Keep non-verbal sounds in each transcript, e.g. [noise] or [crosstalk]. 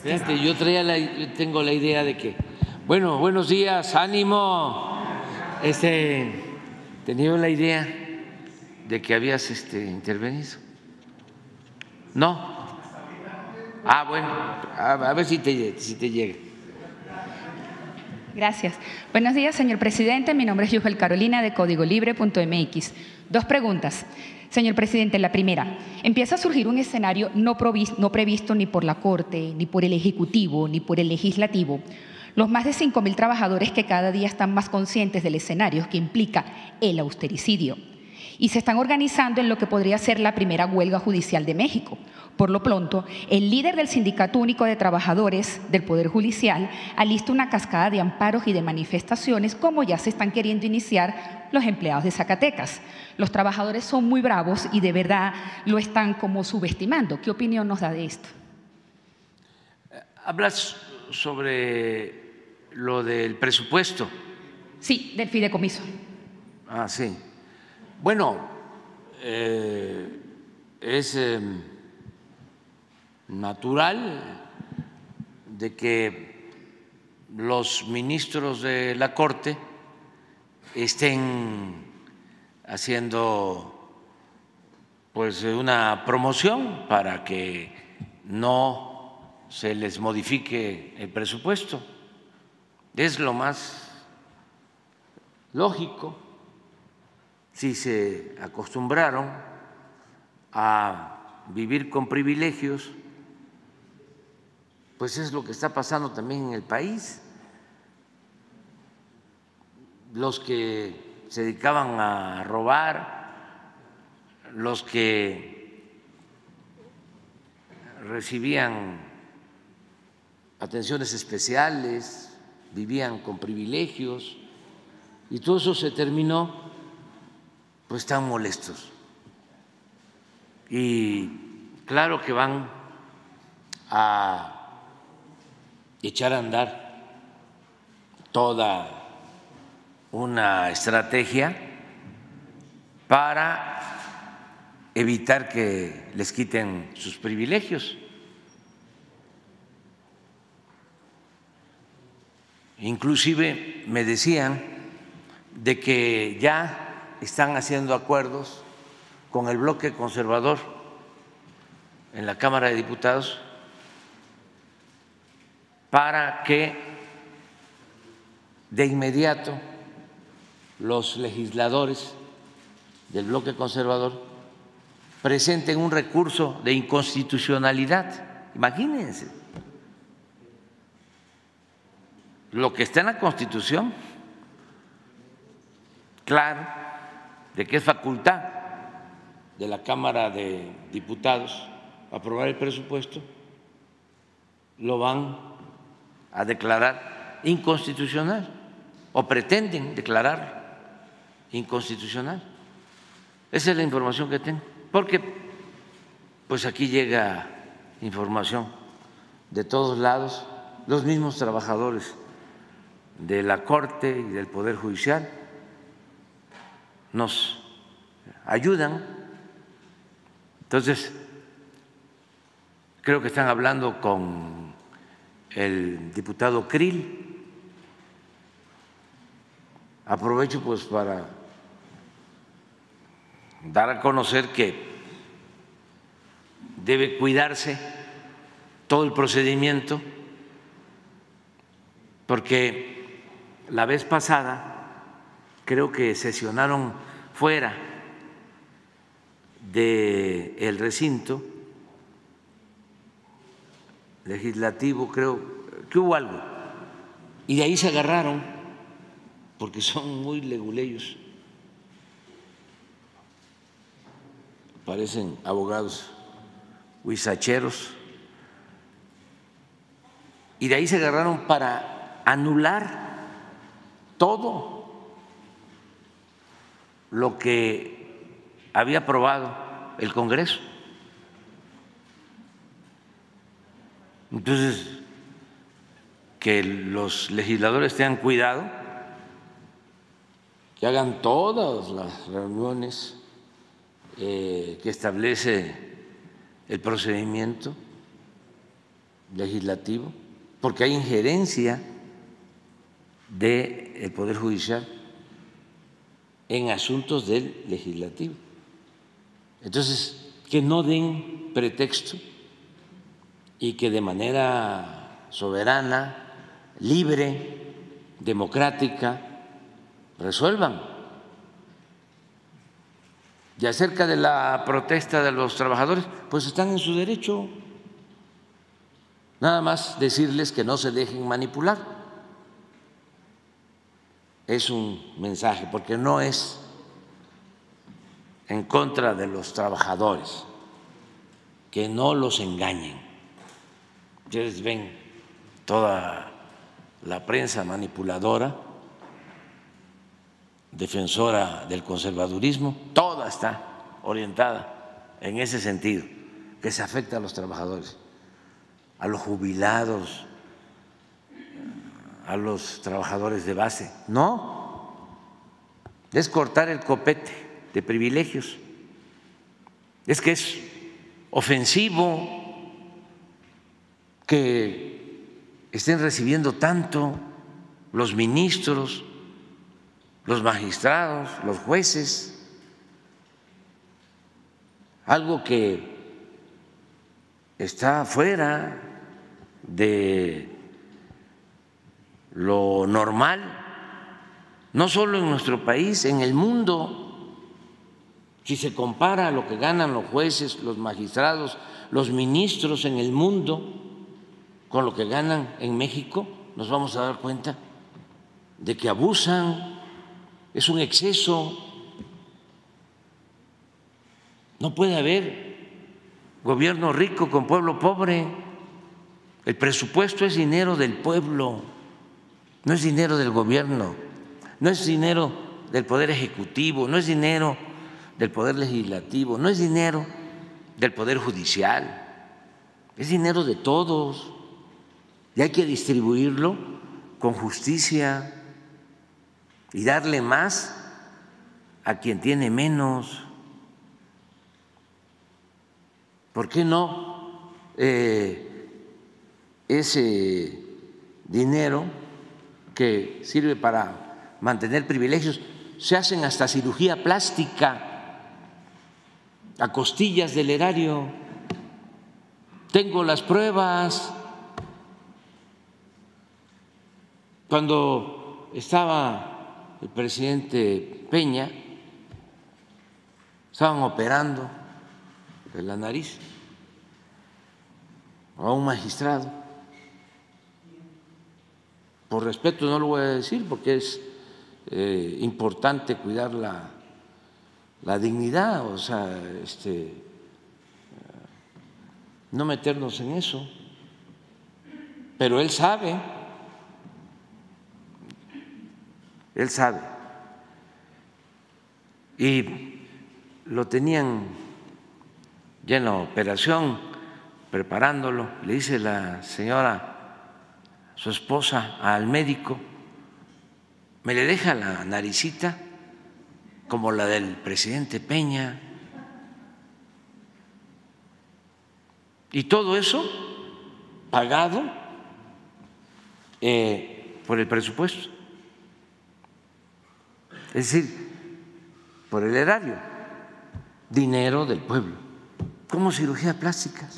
Fíjate, yo traía la, tengo la idea de que, bueno, buenos días, ánimo. Este, tenía la idea de que habías este, intervenido. No. Ah, bueno, a, ver si te, si llega. Gracias. Buenos días, señor presidente. Mi nombre es Yujel Carolina de códigolibre.mx. Dos preguntas. Señor presidente, la primera, empieza a surgir un escenario no, provis- no previsto ni por la Corte, ni por el Ejecutivo, ni por el Legislativo. Los más de 5.000 trabajadores que cada día están más conscientes del escenario que implica el austericidio y se están organizando en lo que podría ser la primera huelga judicial de México. Por lo pronto, el líder del Sindicato Único de Trabajadores del Poder Judicial alista una cascada de amparos y de manifestaciones como ya se están queriendo iniciar los empleados de Zacatecas. Los trabajadores son muy bravos y de verdad lo están como subestimando. ¿Qué opinión nos da de esto? Hablas sobre lo del presupuesto. Sí, del fideicomiso. Ah, sí. Bueno, eh, es eh, natural de que los ministros de la Corte estén haciendo pues una promoción para que no se les modifique el presupuesto. Es lo más lógico si se acostumbraron a vivir con privilegios, pues es lo que está pasando también en el país. Los que se dedicaban a robar, los que recibían atenciones especiales, vivían con privilegios, y todo eso se terminó pues están molestos. Y claro que van a echar a andar toda una estrategia para evitar que les quiten sus privilegios. Inclusive me decían de que ya están haciendo acuerdos con el bloque conservador en la Cámara de Diputados para que de inmediato los legisladores del bloque conservador presenten un recurso de inconstitucionalidad. Imagínense lo que está en la Constitución, claro, de que es facultad de la Cámara de Diputados aprobar el presupuesto, lo van a declarar inconstitucional o pretenden declarar inconstitucional. Esa es la información que tengo, porque pues aquí llega información de todos lados, los mismos trabajadores de la Corte y del Poder Judicial nos ayudan. Entonces, creo que están hablando con el diputado Krill. Aprovecho pues para dar a conocer que debe cuidarse todo el procedimiento porque la vez pasada creo que sesionaron fuera del el recinto legislativo, creo que hubo algo, y de ahí se agarraron, porque son muy leguleyos, parecen abogados huizacheros, y de ahí se agarraron para anular todo lo que había aprobado el Congreso. Entonces, que los legisladores tengan cuidado, que hagan todas las reuniones eh, que establece el procedimiento legislativo, porque hay injerencia del Poder Judicial en asuntos del legislativo. Entonces, que no den pretexto y que de manera soberana, libre, democrática, resuelvan. Y acerca de la protesta de los trabajadores, pues están en su derecho. Nada más decirles que no se dejen manipular. Es un mensaje, porque no es en contra de los trabajadores, que no los engañen. Ustedes ven toda la prensa manipuladora defensora del conservadurismo, toda está orientada en ese sentido, que se afecta a los trabajadores, a los jubilados, a los trabajadores de base. No, es cortar el copete de privilegios. Es que es ofensivo que estén recibiendo tanto los ministros, los magistrados, los jueces, algo que está fuera de lo normal, no solo en nuestro país, en el mundo. Si se compara lo que ganan los jueces, los magistrados, los ministros en el mundo con lo que ganan en México, nos vamos a dar cuenta de que abusan es un exceso. No puede haber gobierno rico con pueblo pobre. El presupuesto es dinero del pueblo, no es dinero del gobierno, no es dinero del poder ejecutivo, no es dinero del poder legislativo, no es dinero del poder judicial, es dinero de todos y hay que distribuirlo con justicia y darle más a quien tiene menos. ¿Por qué no eh, ese dinero que sirve para mantener privilegios? Se hacen hasta cirugía plástica a costillas del erario. Tengo las pruebas. Cuando estaba el presidente Peña, estaban operando de la nariz a un magistrado. Por respeto no lo voy a decir porque es eh, importante cuidar la, la, dignidad, o sea, este, no meternos en eso. Pero él sabe él sabe. Y lo tenían ya en la operación, preparándolo, le dice la señora, su esposa, al médico, me le deja la naricita como la del presidente Peña. Y todo eso pagado eh, por el presupuesto es decir, por el erario, dinero del pueblo, como cirugía plásticas.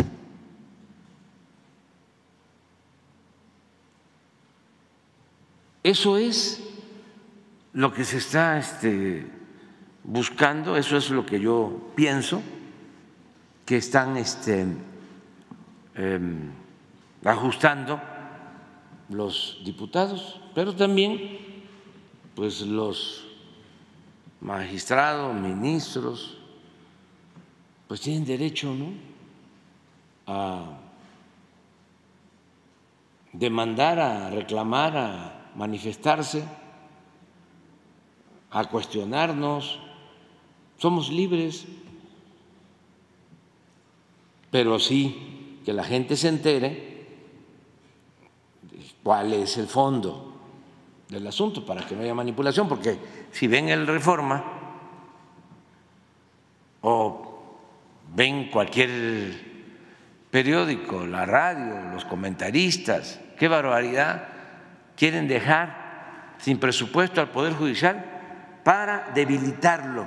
Eso es lo que se está este, buscando, eso es lo que yo pienso que están este, em, ajustando los diputados, pero también pues los magistrados, ministros, pues tienen derecho ¿no? a demandar, a reclamar, a manifestarse, a cuestionarnos. Somos libres, pero sí que la gente se entere cuál es el fondo del asunto para que no haya manipulación, porque si ven el reforma o ven cualquier periódico, la radio, los comentaristas, qué barbaridad, quieren dejar sin presupuesto al Poder Judicial para debilitarlo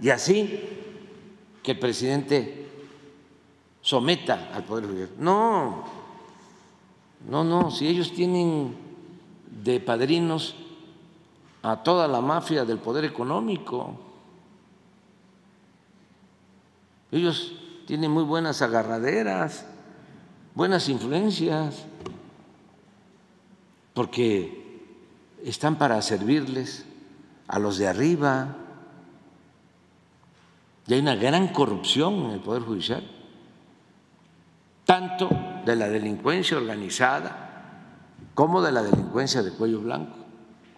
y así que el presidente someta al Poder Judicial. No, no, no, si ellos tienen de padrinos a toda la mafia del poder económico, ellos tienen muy buenas agarraderas, buenas influencias, porque están para servirles a los de arriba. Y hay una gran corrupción en el Poder Judicial, tanto de la delincuencia organizada como de la delincuencia de cuello blanco.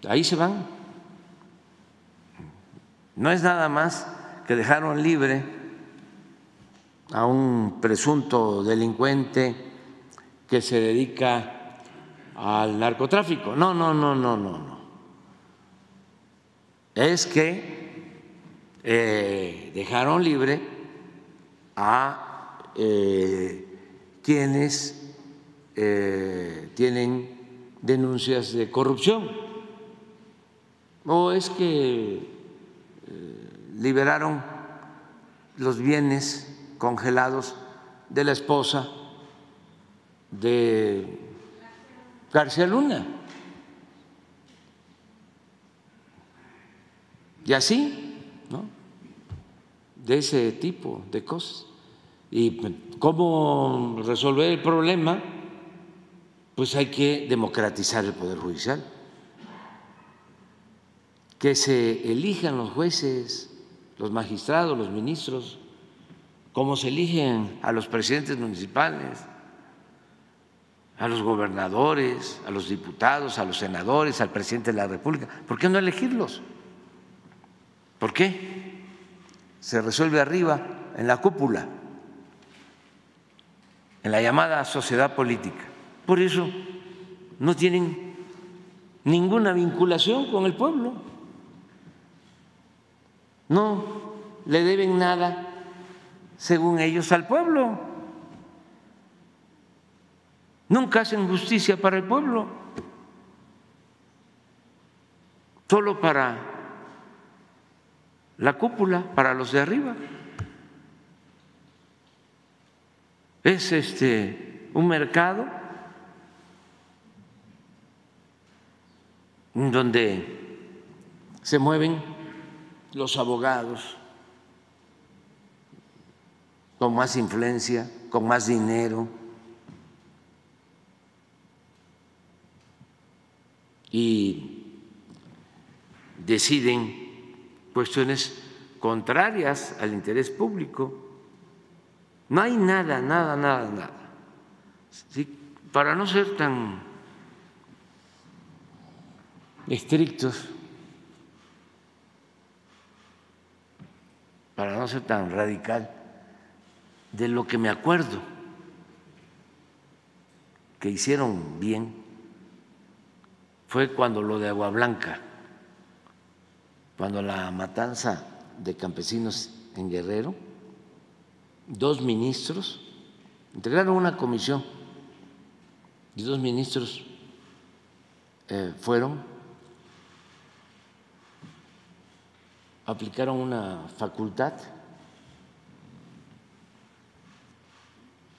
Ahí se van. No es nada más que dejaron libre a un presunto delincuente que se dedica al narcotráfico. No, no, no, no, no, no. Es que eh, dejaron libre a eh, quienes eh, tienen denuncias de corrupción. O es que eh, liberaron los bienes congelados de la esposa de García Luna. Y así, ¿no? De ese tipo de cosas. ¿Y cómo resolver el problema? pues hay que democratizar el Poder Judicial, que se elijan los jueces, los magistrados, los ministros, como se eligen a los presidentes municipales, a los gobernadores, a los diputados, a los senadores, al presidente de la República. ¿Por qué no elegirlos? ¿Por qué? Se resuelve arriba, en la cúpula, en la llamada sociedad política. Por eso no tienen ninguna vinculación con el pueblo. No le deben nada, según ellos, al pueblo. Nunca hacen justicia para el pueblo, solo para la cúpula, para los de arriba. Es este un mercado donde se mueven los abogados con más influencia, con más dinero. Y deciden cuestiones contrarias al interés público. No hay nada, nada, nada, nada. Para no ser tan estrictos para no ser tan radical, de lo que me acuerdo que hicieron bien fue cuando lo de Agua Blanca, cuando la matanza de campesinos en Guerrero, dos ministros entregaron una comisión y dos ministros eh, fueron aplicaron una facultad.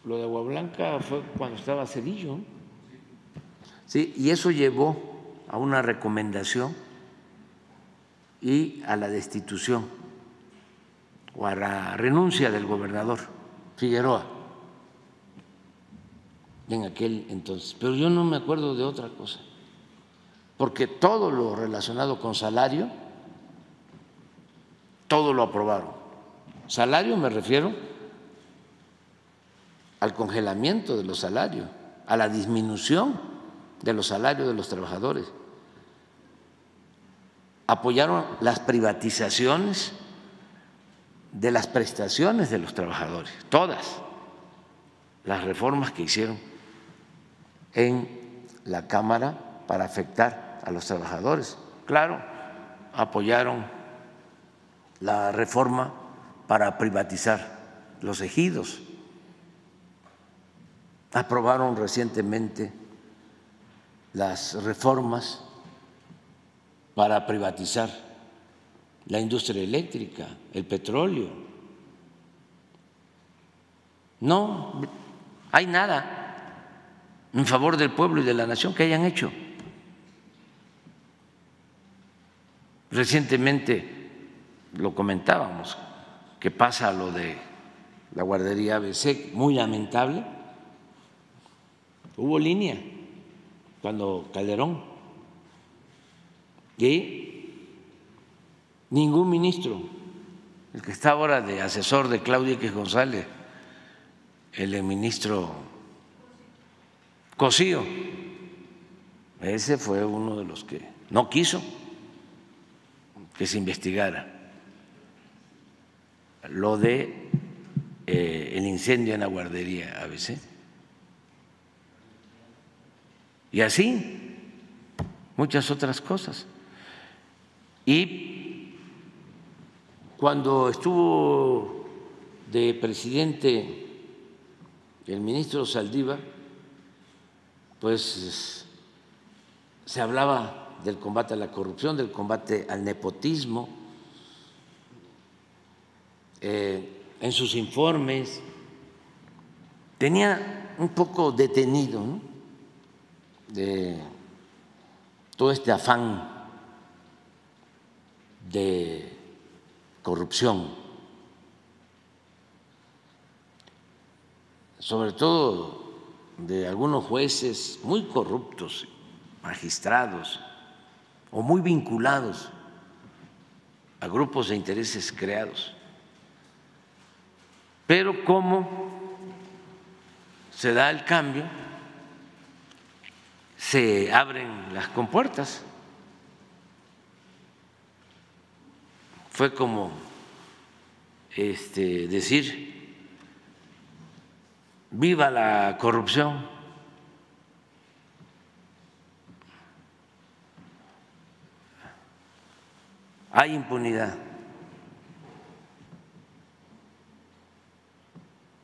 Lo de Agua Blanca fue cuando estaba Cedillo. Sí, y eso llevó a una recomendación y a la destitución o a la renuncia del gobernador Figueroa en aquel entonces. Pero yo no me acuerdo de otra cosa, porque todo lo relacionado con salario todo lo aprobaron. Salario me refiero al congelamiento de los salarios, a la disminución de los salarios de los trabajadores. Apoyaron las privatizaciones de las prestaciones de los trabajadores, todas las reformas que hicieron en la Cámara para afectar a los trabajadores. Claro, apoyaron la reforma para privatizar los ejidos. aprobaron recientemente las reformas para privatizar la industria eléctrica, el petróleo. No hay nada en favor del pueblo y de la nación que hayan hecho. Recientemente lo comentábamos, que pasa lo de la guardería ABC, muy lamentable. Hubo línea cuando Calderón y ningún ministro, el que está ahora de asesor de Claudia X González, el ministro Cosío, ese fue uno de los que no quiso que se investigara lo de eh, el incendio en la guardería ABC. Y así muchas otras cosas. Y cuando estuvo de presidente el ministro Saldívar, pues se hablaba del combate a la corrupción, del combate al nepotismo, eh, en sus informes, tenía un poco detenido de todo este afán de corrupción, sobre todo de algunos jueces muy corruptos, magistrados, o muy vinculados a grupos de intereses creados. Pero cómo se da el cambio, se abren las compuertas. Fue como este, decir, viva la corrupción. Hay impunidad.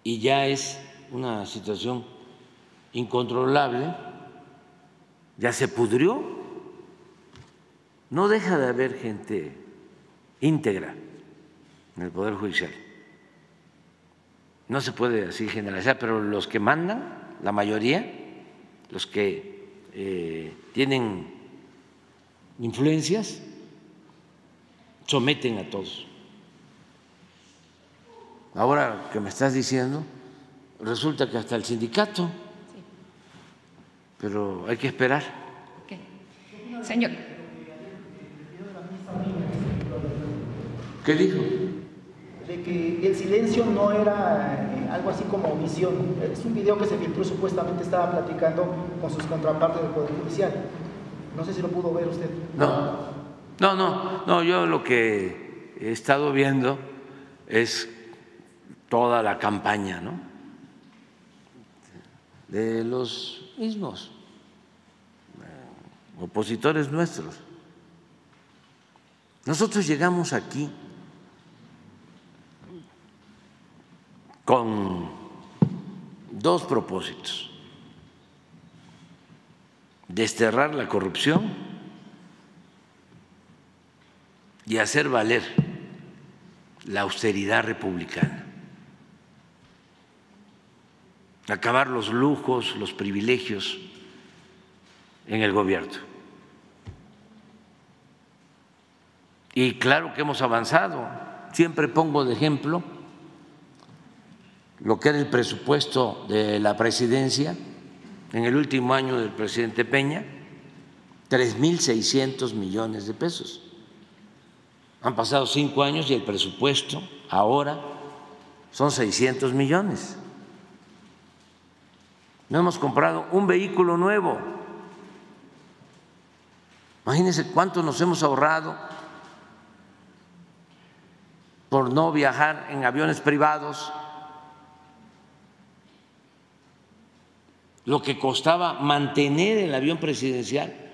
Y ya es una situación incontrolable, ya se pudrió, no deja de haber gente íntegra en el Poder Judicial. No se puede así generalizar, pero los que mandan, la mayoría, los que eh, tienen influencias, someten a todos. Ahora que me estás diciendo, resulta que hasta el sindicato, pero hay que esperar. Señor. ¿Qué dijo? De que el silencio no era eh, algo así como omisión. Es un video que se filtró, supuestamente estaba platicando con sus contrapartes del Poder Judicial. No sé si lo pudo ver usted. No. No, no, no, yo lo que he estado viendo es toda la campaña, ¿no? De los mismos eh, opositores nuestros. Nosotros llegamos aquí con dos propósitos. Desterrar la corrupción y hacer valer la austeridad republicana, acabar los lujos, los privilegios en el gobierno. Y claro que hemos avanzado. Siempre pongo de ejemplo lo que era el presupuesto de la presidencia en el último año del presidente Peña, 3.600 millones de pesos. Han pasado cinco años y el presupuesto ahora son 600 millones. No hemos comprado un vehículo nuevo. Imagínense cuánto nos hemos ahorrado por no viajar en aviones privados, lo que costaba mantener el avión presidencial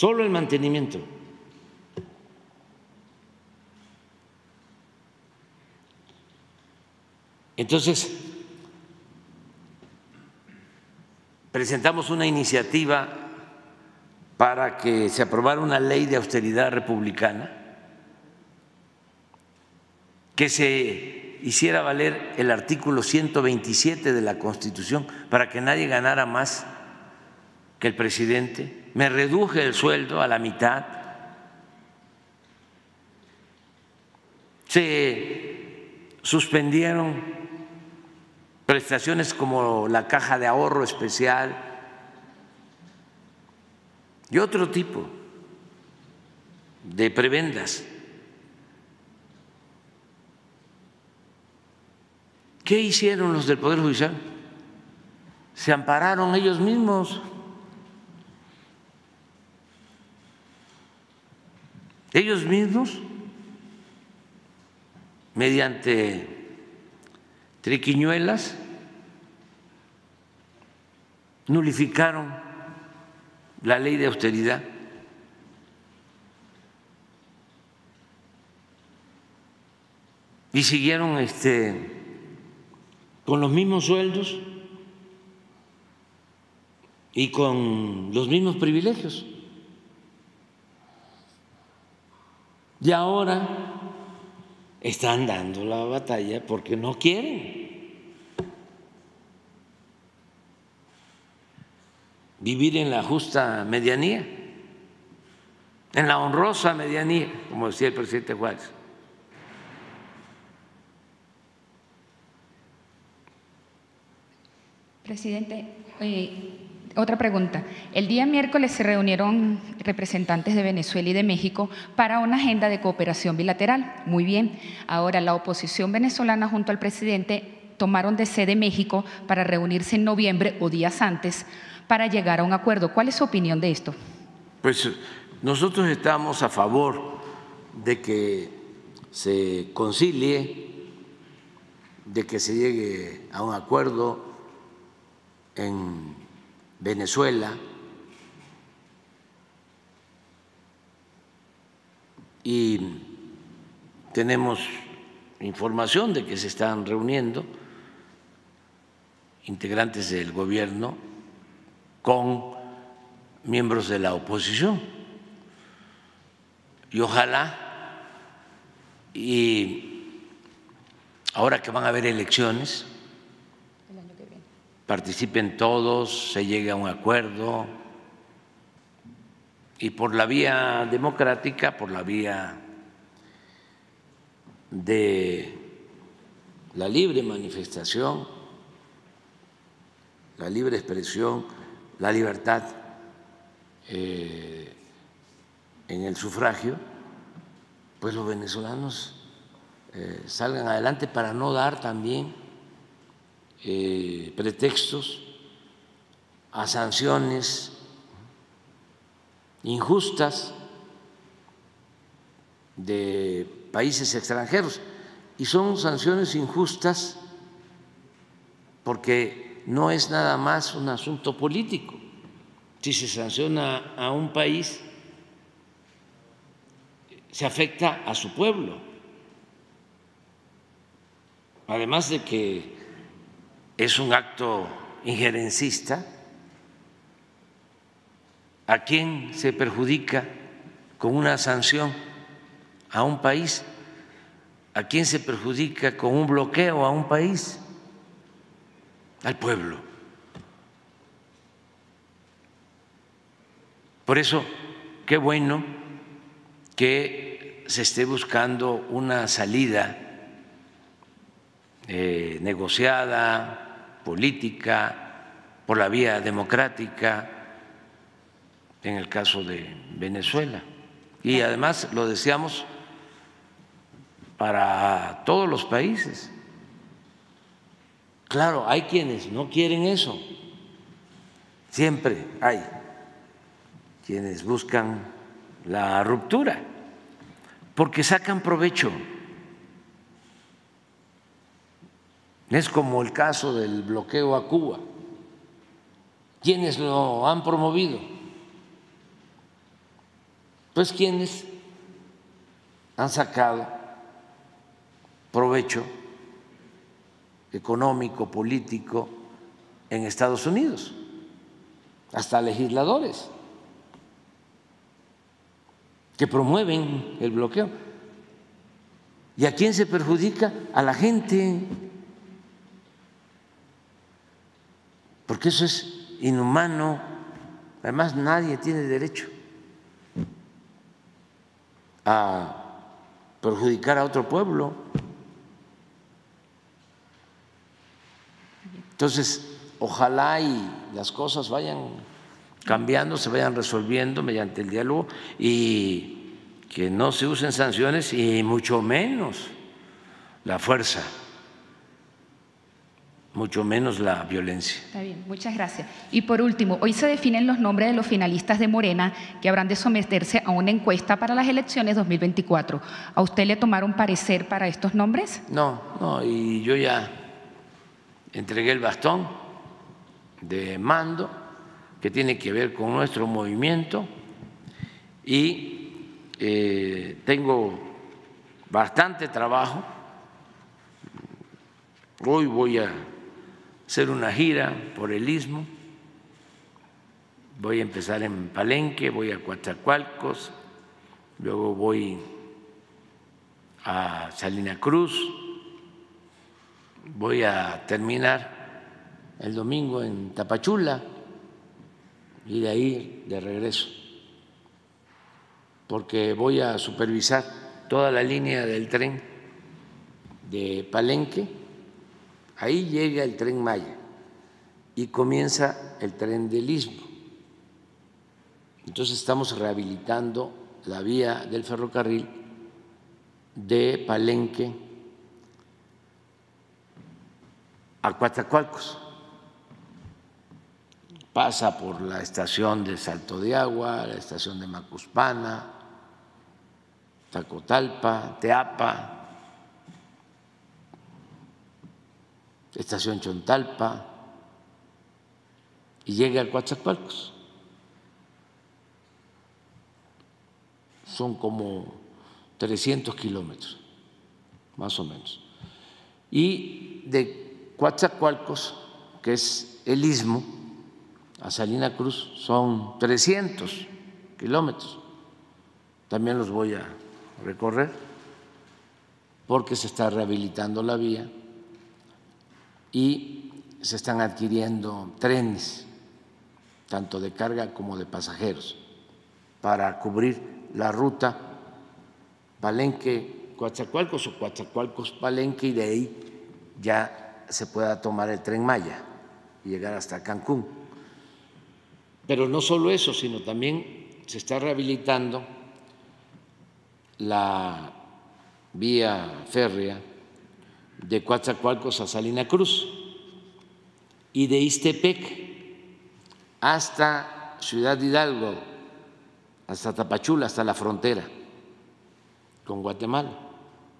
solo el mantenimiento. Entonces, presentamos una iniciativa para que se aprobara una ley de austeridad republicana, que se hiciera valer el artículo 127 de la Constitución para que nadie ganara más que el presidente. Me reduje el sueldo a la mitad. Se suspendieron prestaciones como la caja de ahorro especial y otro tipo de prebendas. ¿Qué hicieron los del Poder Judicial? Se ampararon ellos mismos. Ellos mismos, mediante triquiñuelas, nulificaron la ley de austeridad. Y siguieron este, con los mismos sueldos y con los mismos privilegios. Y ahora están dando la batalla porque no quieren vivir en la justa medianía, en la honrosa medianía, como decía el presidente Juárez. Presidente, eh, otra pregunta. El día miércoles se reunieron representantes de Venezuela y de México para una agenda de cooperación bilateral. Muy bien. Ahora la oposición venezolana junto al presidente tomaron de sede México para reunirse en noviembre o días antes para llegar a un acuerdo. ¿Cuál es su opinión de esto? Pues nosotros estamos a favor de que se concilie, de que se llegue a un acuerdo en Venezuela y tenemos información de que se están reuniendo integrantes del gobierno con miembros de la oposición. Y ojalá, y ahora que van a haber elecciones, participen todos, se llegue a un acuerdo. Y por la vía democrática, por la vía de la libre manifestación, la libre expresión, la libertad eh, en el sufragio, pues los venezolanos eh, salgan adelante para no dar también eh, pretextos a sanciones injustas de países extranjeros. Y son sanciones injustas porque no es nada más un asunto político. Si se sanciona a un país, se afecta a su pueblo. Además de que es un acto injerencista, ¿a quién se perjudica con una sanción a un país? ¿A quién se perjudica con un bloqueo a un país? al pueblo. Por eso, qué bueno que se esté buscando una salida eh, negociada, política, por la vía democrática, en el caso de Venezuela. Y además lo deseamos para todos los países. Claro, hay quienes no quieren eso. Siempre hay quienes buscan la ruptura porque sacan provecho. Es como el caso del bloqueo a Cuba. ¿Quiénes lo han promovido? Pues quienes han sacado provecho económico, político en Estados Unidos, hasta legisladores que promueven el bloqueo. ¿Y a quién se perjudica? A la gente. Porque eso es inhumano. Además, nadie tiene derecho a perjudicar a otro pueblo. Entonces, ojalá y las cosas vayan cambiando, se vayan resolviendo mediante el diálogo y que no se usen sanciones y mucho menos la fuerza, mucho menos la violencia. Está bien, muchas gracias. Y por último, hoy se definen los nombres de los finalistas de Morena que habrán de someterse a una encuesta para las elecciones 2024. ¿A usted le tomaron parecer para estos nombres? No, no, y yo ya entregué el bastón de mando que tiene que ver con nuestro movimiento y eh, tengo bastante trabajo. Hoy voy a hacer una gira por el istmo. Voy a empezar en Palenque, voy a Coatzacoalcos, luego voy a Salina Cruz, voy a terminar el domingo en Tapachula y de ahí de regreso, porque voy a supervisar toda la línea del tren de Palenque, ahí llega el tren Maya y comienza el tren del Istmo. Entonces estamos rehabilitando la vía del ferrocarril de Palenque a Coatzacoalcos pasa por la estación de Salto de Agua, la estación de Macuspana, Tacotalpa, Teapa, estación Chontalpa, y llega a Coatzacoalcos. Son como 300 kilómetros, más o menos. Y de Coatzacoalcos, que es el istmo, a Salina Cruz son 300 kilómetros. También los voy a recorrer porque se está rehabilitando la vía y se están adquiriendo trenes, tanto de carga como de pasajeros, para cubrir la ruta Palenque-Coatzacoalcos o Coatzacoalcos-Palenque y de ahí ya se pueda tomar el tren Maya y llegar hasta Cancún. Pero no solo eso, sino también se está rehabilitando la vía férrea de Coatzacoalcos a Salina Cruz y de Istepec hasta Ciudad Hidalgo, hasta Tapachula, hasta la frontera con Guatemala.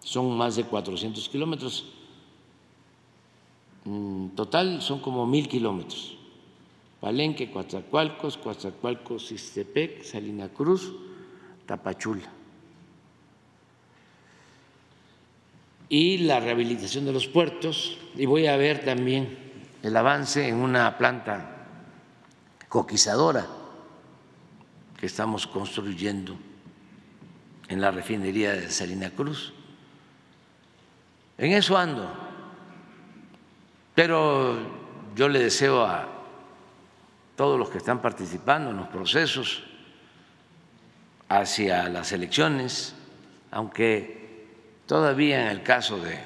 Son más de 400 kilómetros. En total son como mil kilómetros. Palenque, Coatzacoalcos, Coatzacoalcos, Istepec, Salina Cruz, Tapachula. Y la rehabilitación de los puertos, y voy a ver también el avance en una planta coquizadora que estamos construyendo en la refinería de Salina Cruz. En eso ando, pero yo le deseo a todos los que están participando en los procesos hacia las elecciones, aunque todavía en el caso de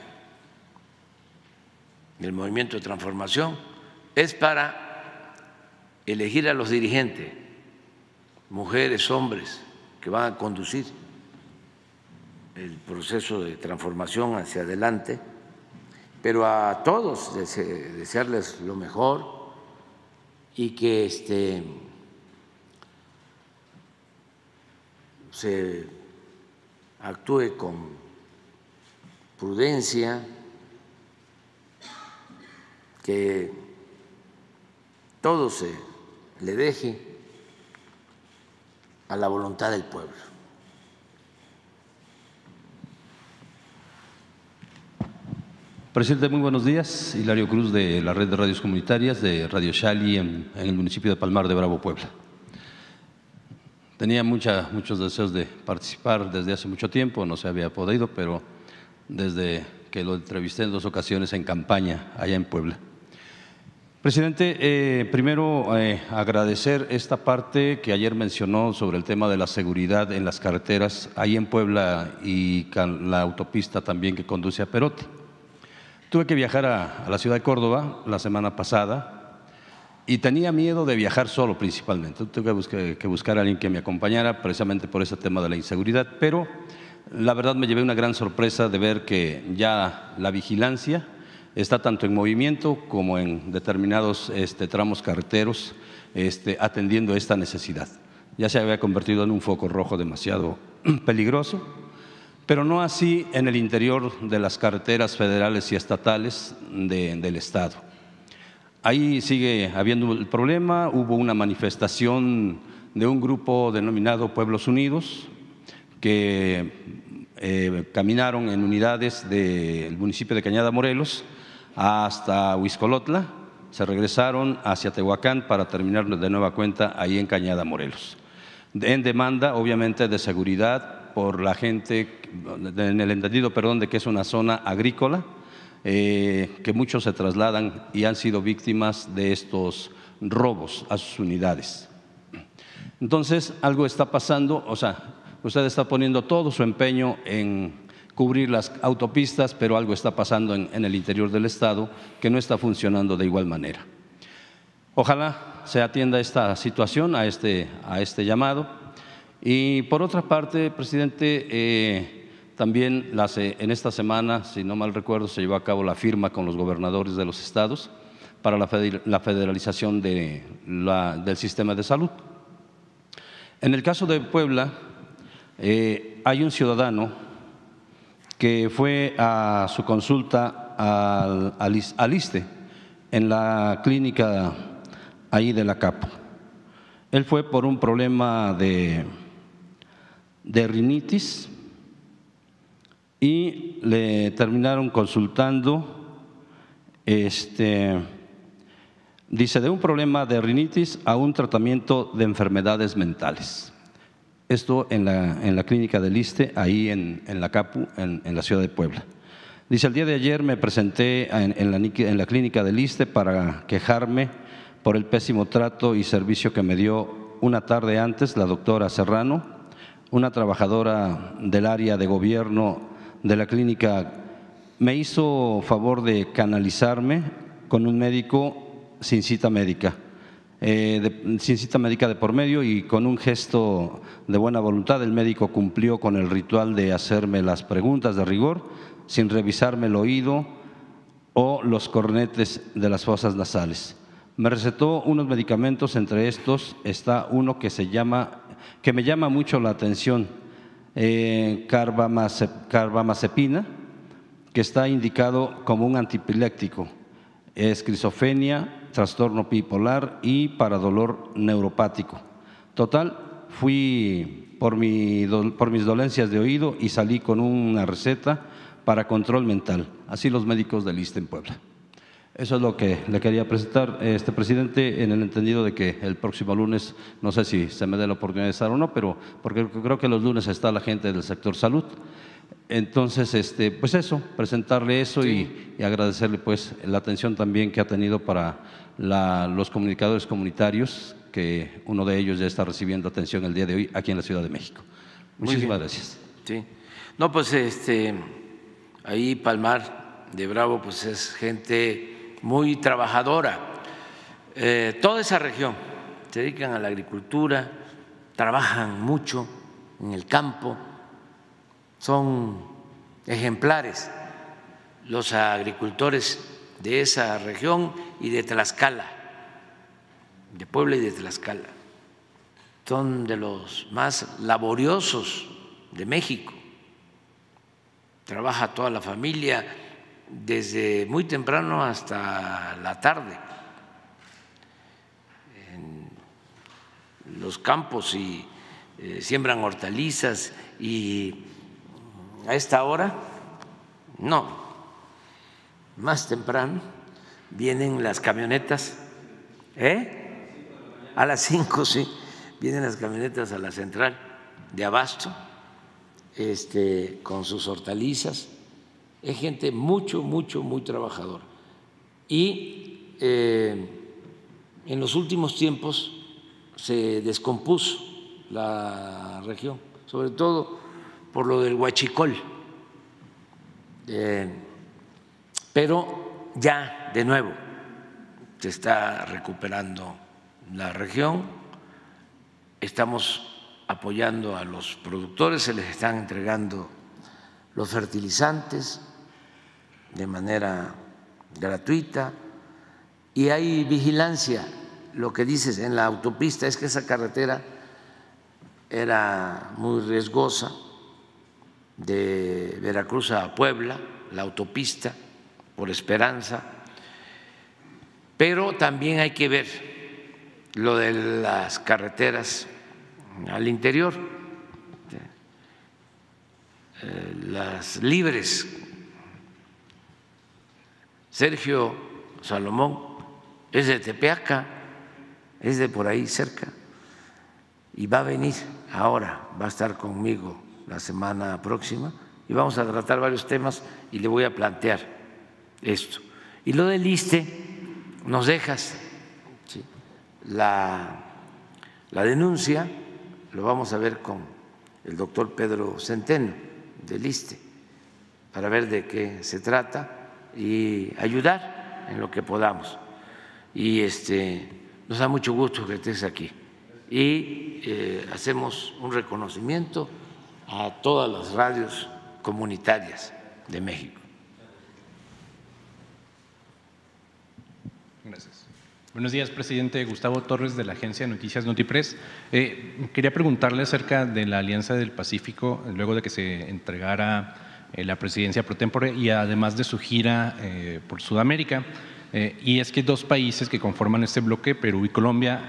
del movimiento de transformación es para elegir a los dirigentes, mujeres, hombres, que van a conducir el proceso de transformación hacia adelante, pero a todos desearles lo mejor, y que este, se actúe con prudencia, que todo se le deje a la voluntad del pueblo. Presidente, muy buenos días. Hilario Cruz de la Red de Radios Comunitarias de Radio Shali en, el municipio de Palmar de Bravo, Puebla. Tenía muchos deseos de participar desde hace mucho tiempo, no se había podido, pero desde que lo entrevisté en dos ocasiones en campaña allá en Puebla. Presidente, eh, primero eh, agradecer esta parte que ayer mencionó sobre el tema de la seguridad en las carreteras ahí en Puebla y la autopista también que conduce a Perote. Tuve que viajar a, la ciudad de Córdoba la semana pasada y tenía miedo de viajar solo principalmente. Tuve que buscar, que buscar a alguien que me acompañara precisamente por ese tema de la inseguridad, pero la verdad me llevé una gran sorpresa de ver que ya la vigilancia está tanto en movimiento como en determinados este, tramos carreteros este, atendiendo esta necesidad. Ya se había convertido en un foco rojo demasiado [clears throat] peligroso pero no así en el interior de las carreteras federales y estatales del Estado. Ahí sigue habiendo el problema, hubo una manifestación de un grupo denominado Pueblos Unidos que eh, caminaron en unidades del municipio de Cañada Morelos hasta Huizcolotla, se regresaron hacia Tehuacán para terminar de nueva cuenta ahí en Cañada Morelos. En demanda, obviamente, de seguridad por la gente, en el entendido, perdón, de que es una zona agrícola, eh, que muchos se trasladan y han sido víctimas de estos robos a sus unidades. Entonces, algo está pasando, o sea, usted está poniendo todo su empeño en cubrir las autopistas, pero algo está pasando en, el interior del Estado que no está funcionando de igual manera. Ojalá se atienda esta situación, a este, este llamado y por otra parte, presidente, eh, también en esta semana, si no mal recuerdo, se llevó a cabo la firma con los gobernadores de los estados para la federalización del sistema de salud. En el caso de Puebla, eh, hay un ciudadano que fue a su consulta al, al, ISTE, en la clínica ahí de la CAPO. Él fue por un problema de de rinitis y le terminaron consultando, este, dice, de un problema de rinitis a un tratamiento de enfermedades mentales. Esto en la, en la clínica del ISTE, ahí en, en la CAPU, en, la ciudad de Puebla. Dice, el día de ayer me presenté en, en, la, en la clínica del ISTE para quejarme por el pésimo trato y servicio que me dio una tarde antes la doctora Serrano una trabajadora del área de gobierno de la clínica me hizo favor de canalizarme con un médico sin cita médica, eh, sin cita médica de por medio y con un gesto de buena voluntad el médico cumplió con el ritual de hacerme las preguntas de rigor sin revisarme el oído o los cornetes de las fosas nasales. Me recetó unos medicamentos, entre estos está uno que se llama que me llama mucho la atención, eh, carbamazepina, que está indicado como un antipiléptico, esquizofrenia, trastorno bipolar y para dolor neuropático. Total, fui por, mi, por mis dolencias de oído y salí con una receta para control mental, así los médicos del ISTE en Puebla. Eso es lo que le quería presentar, este presidente, en el entendido de que el próximo lunes, no sé si se me dé la oportunidad de estar o no, pero porque creo que los lunes está la gente del sector salud. Entonces, este, pues eso, presentarle eso y, agradecerle pues la atención también que ha tenido para los comunicadores comunitarios, que uno de ellos ya está recibiendo atención el día de hoy aquí en la Ciudad de México. Muchísimas gracias. Sí. No, pues este, ahí Palmar de Bravo, pues es gente muy trabajadora. Eh, toda esa región se dedican a la agricultura, trabajan mucho en el campo, son ejemplares los agricultores de esa región y de Tlaxcala, de Puebla y de Tlaxcala. Son de los más laboriosos de México. Trabaja toda la familia desde muy temprano hasta la tarde en los campos y eh, siembran hortalizas y a esta hora no, más temprano, vienen las camionetas, ¿eh? A las cinco, sí, vienen las camionetas a la central de Abasto, este, con sus hortalizas. Es gente mucho, mucho, muy trabajadora. Y eh, en los últimos tiempos se descompuso la región, sobre todo por lo del huachicol. Eh, pero ya de nuevo se está recuperando la región, estamos apoyando a los productores, se les están entregando los fertilizantes de manera gratuita. Y hay vigilancia. Lo que dices en la autopista es que esa carretera era muy riesgosa de Veracruz a Puebla, la autopista por Esperanza, pero también hay que ver lo de las carreteras al interior, eh, las libres. Sergio Salomón es de Tepeaca, es de por ahí cerca, y va a venir ahora, va a estar conmigo la semana próxima y vamos a tratar varios temas y le voy a plantear esto. Y lo del ISTE, nos dejas la, la denuncia, lo vamos a ver con el doctor Pedro Centeno del ISTE, para ver de qué se trata y ayudar en lo que podamos. Y este, nos da mucho gusto que estés aquí. Y eh, hacemos un reconocimiento a todas las radios comunitarias de México. Gracias. Buenos días, presidente Gustavo Torres de la agencia Noticias Notipress. Eh, quería preguntarle acerca de la Alianza del Pacífico, luego de que se entregara eh, la presidencia pro tempore y además de su gira eh, por Sudamérica. y es que dos países que conforman este bloque, Perú y Colombia,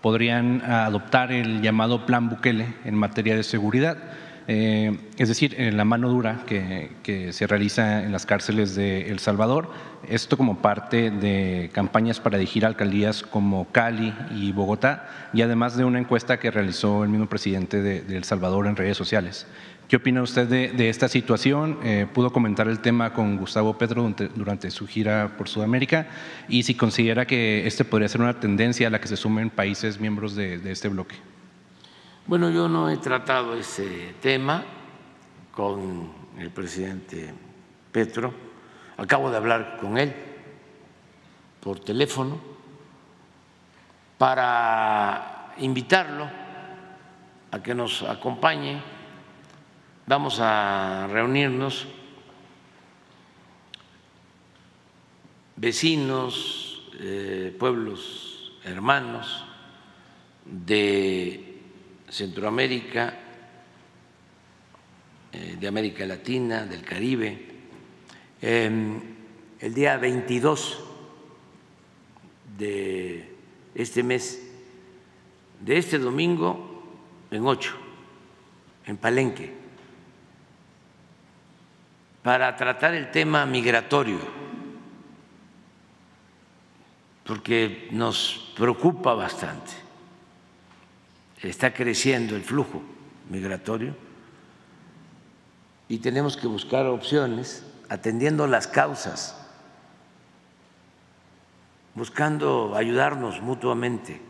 podrían adoptar el llamado Plan Bukele en materia de seguridad. Eh, es decir, en la mano dura que, se realiza en las cárceles de El Salvador, esto como parte de campañas para dirigir alcaldías como Cali y Bogotá, y además de una encuesta que realizó el mismo presidente de, El Salvador en redes sociales. ¿Qué opina usted de, esta situación? Eh, ¿Pudo comentar el tema con Gustavo Petro durante, su gira por Sudamérica? Y si considera que este podría ser una tendencia a la que se sumen países miembros de este bloque. Bueno, yo no he tratado ese tema con el presidente Petro. Acabo de hablar con él por teléfono para invitarlo a que nos acompañe. Vamos a reunirnos vecinos, eh, pueblos hermanos de Centroamérica, eh, de América Latina, del Caribe. Em, el día 22 de este mes, de este domingo, en 8, en Palenque, para tratar el tema migratorio, porque nos preocupa bastante está creciendo el flujo migratorio y tenemos que buscar opciones atendiendo las causas, buscando ayudarnos mutuamente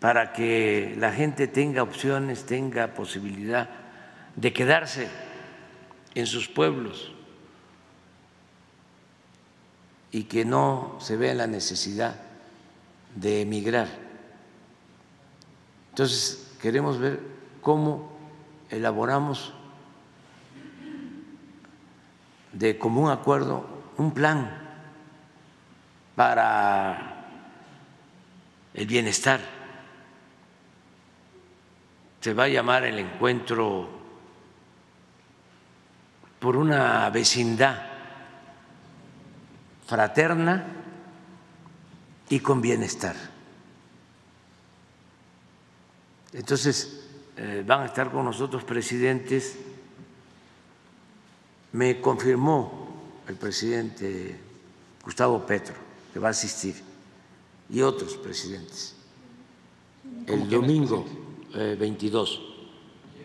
para que la gente tenga opciones, tenga posibilidad de quedarse en sus pueblos y que no se vea la necesidad de emigrar. Entonces, queremos ver cómo elaboramos de común acuerdo un plan para el bienestar. Se va a llamar el encuentro por una vecindad fraterna y con bienestar. Entonces, eh, van a estar con nosotros presidentes me confirmó el presidente Gustavo Petro que va a asistir y otros presidentes el domingo 22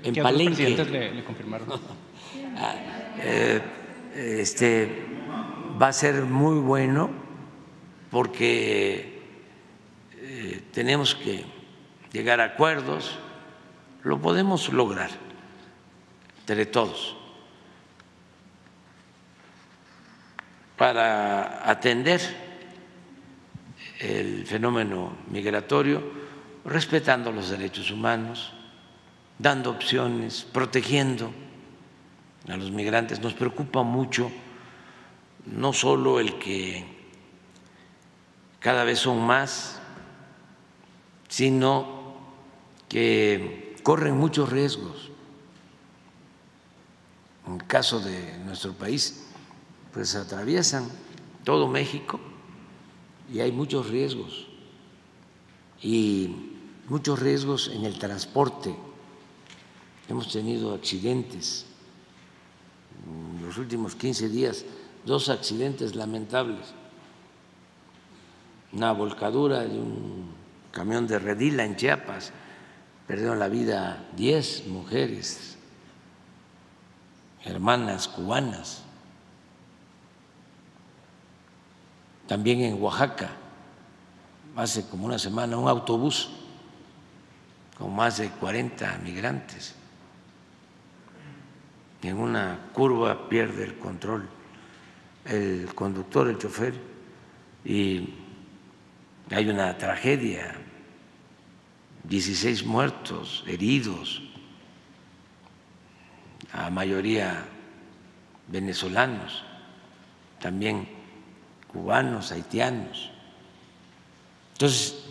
eh, en Palenque. Le, le confirmaron? [laughs] Eh, este, va a ser muy bueno porque eh, tenemos que llegar a acuerdos, lo podemos lograr entre todos para atender el fenómeno migratorio, respetando los derechos humanos, dando opciones, protegiendo a los migrantes. Nos preocupa mucho no solo el que cada vez son más, sino que corren muchos riesgos. En el caso de nuestro país, pues atraviesan todo México y hay muchos riesgos y muchos riesgos en el transporte. Hemos tenido accidentes en los últimos 15 días, dos accidentes lamentables, una volcadura de un camión de redila en Chiapas, perdieron la vida 10 mujeres, hermanas cubanas También en Oaxaca, hace como una semana, un autobús con más de 40 migrantes. En una curva pierde el control el conductor, el chofer, y hay una tragedia, 16 muertos, heridos, a mayoría venezolanos, también cubanos, haitianos. Entonces,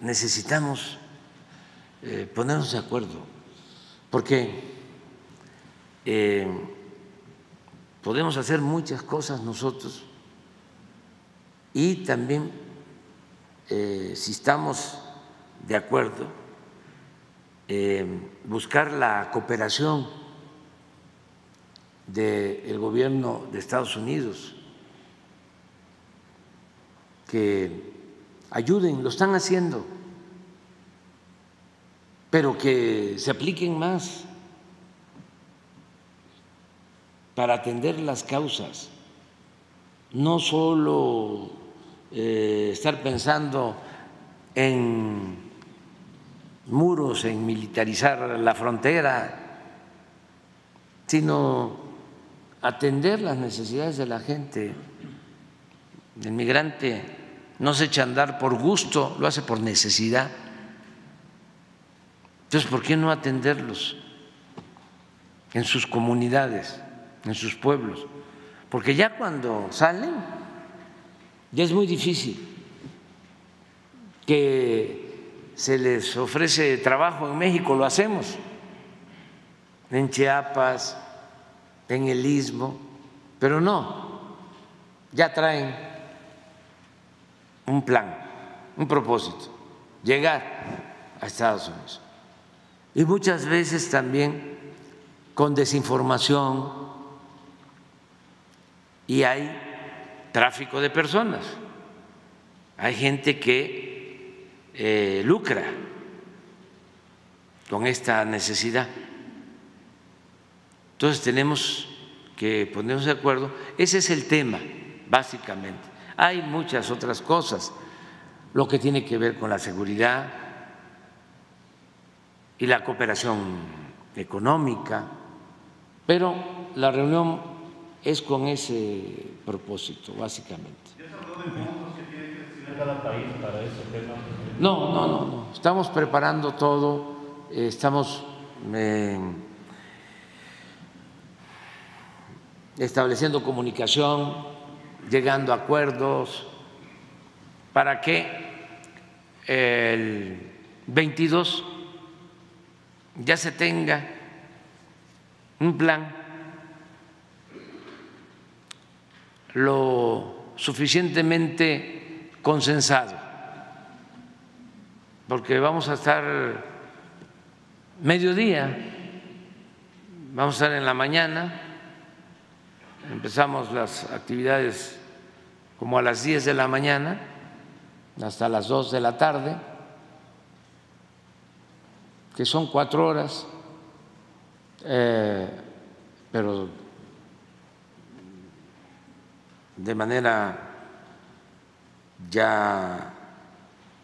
necesitamos eh, ponernos de acuerdo, porque eh, podemos hacer muchas cosas nosotros y también, eh, si estamos de acuerdo, buscar la cooperación del gobierno de Estados Unidos que ayuden, lo están haciendo, pero que se apliquen más para atender las causas, no solo eh, estar pensando en muros, en militarizar la frontera, sino atender las necesidades de la gente. El migrante no se echa a andar por gusto, lo hace por necesidad. Entonces, ¿por qué no atenderlos en sus comunidades, en sus pueblos? Porque ya cuando salen, ya es muy difícil que se les ofrece trabajo en México, lo hacemos, en Chiapas, en el Istmo, pero no, ya traen un plan, un propósito, llegar a Estados Unidos. Y muchas veces también con desinformación y hay tráfico de personas. Hay gente que eh, lucra con esta necesidad. Entonces tenemos que ponernos de acuerdo. Ese es el tema, básicamente. Hay muchas otras cosas, lo que tiene que ver con la seguridad y la cooperación económica, pero la reunión es con ese propósito, básicamente. No, no, no, no. Estamos preparando todo, eh, estamos eh, estableciendo comunicación llegando a acuerdos. Para que el 22 ya se tenga un plan lo suficientemente consensado, porque vamos a estar mediodía, vamos a estar en la mañana empezamos las actividades como a las 10 de la mañana hasta las 2 de la tarde, que son cuatro horas, eh, pero de manera ya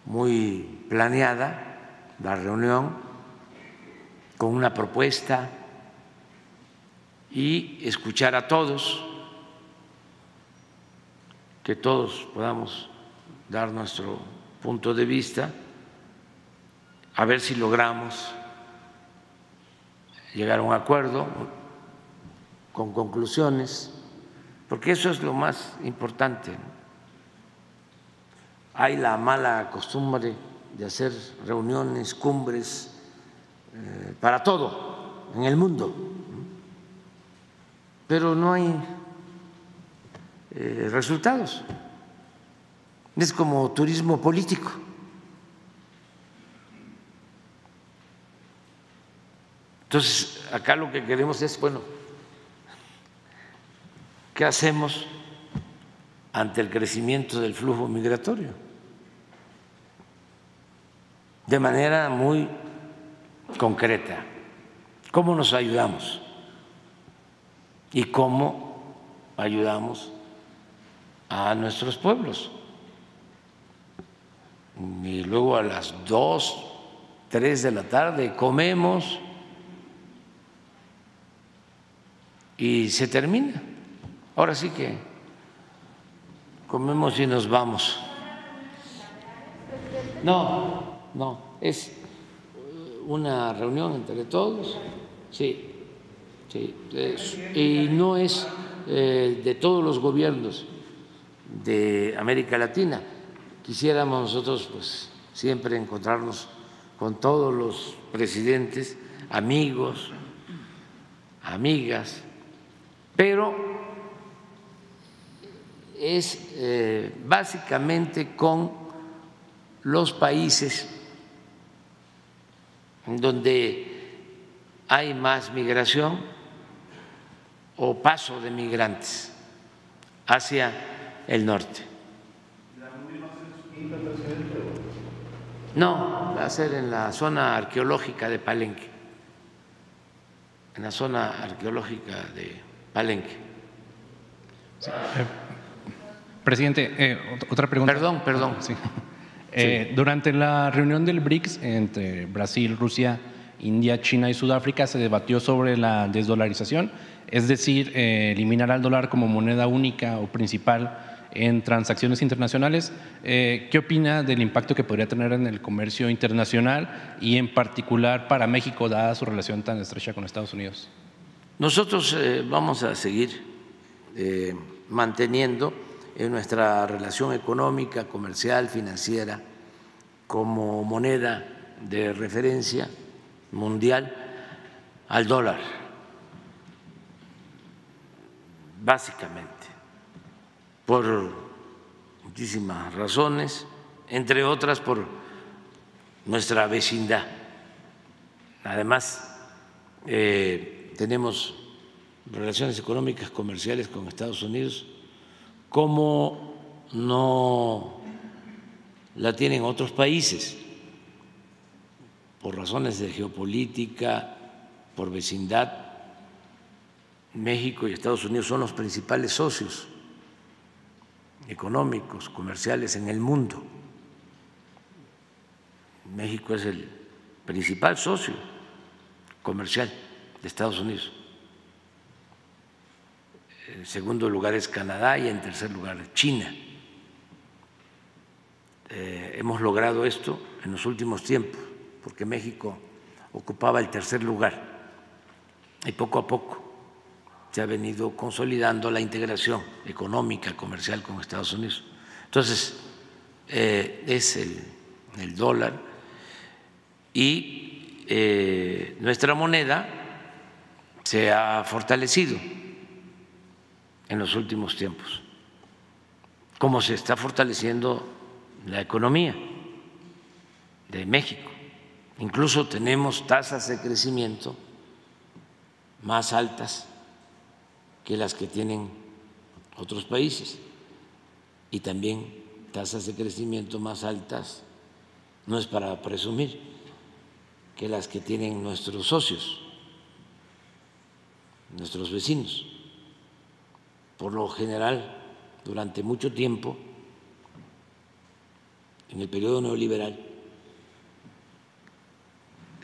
muy planeada la reunión con una propuesta y escuchar a todos, que todos podamos dar nuestro punto de vista, a ver si logramos llegar a un acuerdo con conclusiones, porque eso es lo más importante. Hay la mala costumbre de hacer reuniones, cumbres, eh, para todo en el mundo, pero no hay eh, resultados. Es como turismo político. Entonces, acá lo que queremos es, bueno, ¿qué hacemos ante el crecimiento del flujo migratorio? De manera muy concreta. ¿Cómo nos ayudamos? ¿Y cómo ayudamos a nuestros pueblos? Y luego a las dos, tres de la tarde comemos y se termina. Ahora sí que comemos y nos vamos. No, no, es una reunión entre todos, sí, sí, y no es eh, de todos los gobiernos de América Latina. Quisiéramos nosotros, pues, siempre encontrarnos con todos los presidentes, amigos, amigas, pero es eh, básicamente con los países donde hay más migración o paso de migrantes hacia el norte. No, va a ser en la zona arqueológica de Palenque, en la zona arqueológica de Palenque. Eh, presidente, eh, otra pregunta. Perdón, perdón. Sí. Eh, durante la reunión del BRICS entre Brasil, Rusia, India, China y Sudáfrica se debatió sobre la desdolarización, es decir, eh, eliminar al dólar como moneda única o principal en transacciones internacionales. Eh, ¿Qué opina del impacto que podría tener en el comercio internacional y en particular para México, dada su relación tan estrecha con Estados Unidos? Nosotros vamos a seguir manteniendo en nuestra relación económica, comercial, financiera, como moneda de referencia mundial al dólar, básicamente, por muchísimas razones, entre otras por nuestra vecindad. Además, eh, tenemos relaciones económicas comerciales con Estados Unidos como no la tienen otros países, por razones de geopolítica, por vecindad. México y Estados Unidos son los principales socios económicos, comerciales en el mundo. México es el principal socio comercial de Estados Unidos en segundo lugar es Canadá y en tercer lugar China. Eh, hemos logrado esto en los últimos tiempos, porque México ocupaba el tercer lugar y poco a poco se ha venido consolidando la integración económica, comercial con Estados Unidos. Entonces, eh, es el, dólar y eh, nuestra moneda se ha fortalecido en los últimos tiempos, cómo se está fortaleciendo la economía de México. Incluso tenemos tasas de crecimiento más altas que las que tienen otros países y también tasas de crecimiento más altas, no es para presumir, que las que tienen nuestros socios, nuestros vecinos. Por lo general, durante mucho tiempo, en el periodo neoliberal,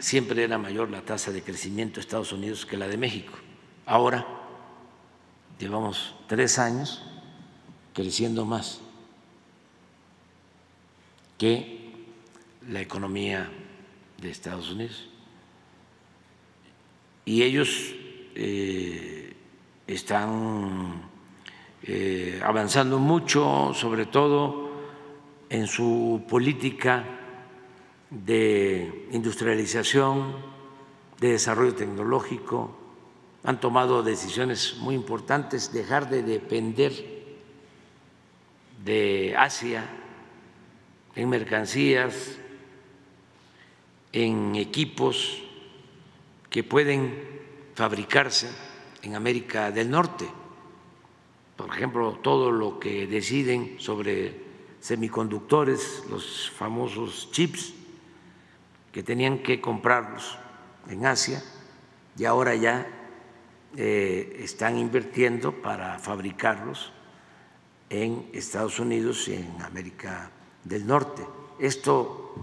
siempre era mayor la tasa de crecimiento de Estados Unidos que la de México. Ahora llevamos tres años creciendo más que la economía de Estados Unidos. Y ellos eh, están eh, avanzando mucho, sobre todo en su política de industrialización, de desarrollo tecnológico, han tomado decisiones muy importantes, dejar de depender de Asia en mercancías, en equipos que pueden fabricarse en América del Norte. Por ejemplo, todo lo que deciden sobre semiconductores, los famosos chips, que tenían que comprarlos en Asia y ahora ya eh, están invirtiendo para fabricarlos en Estados Unidos y en América del norte. Esto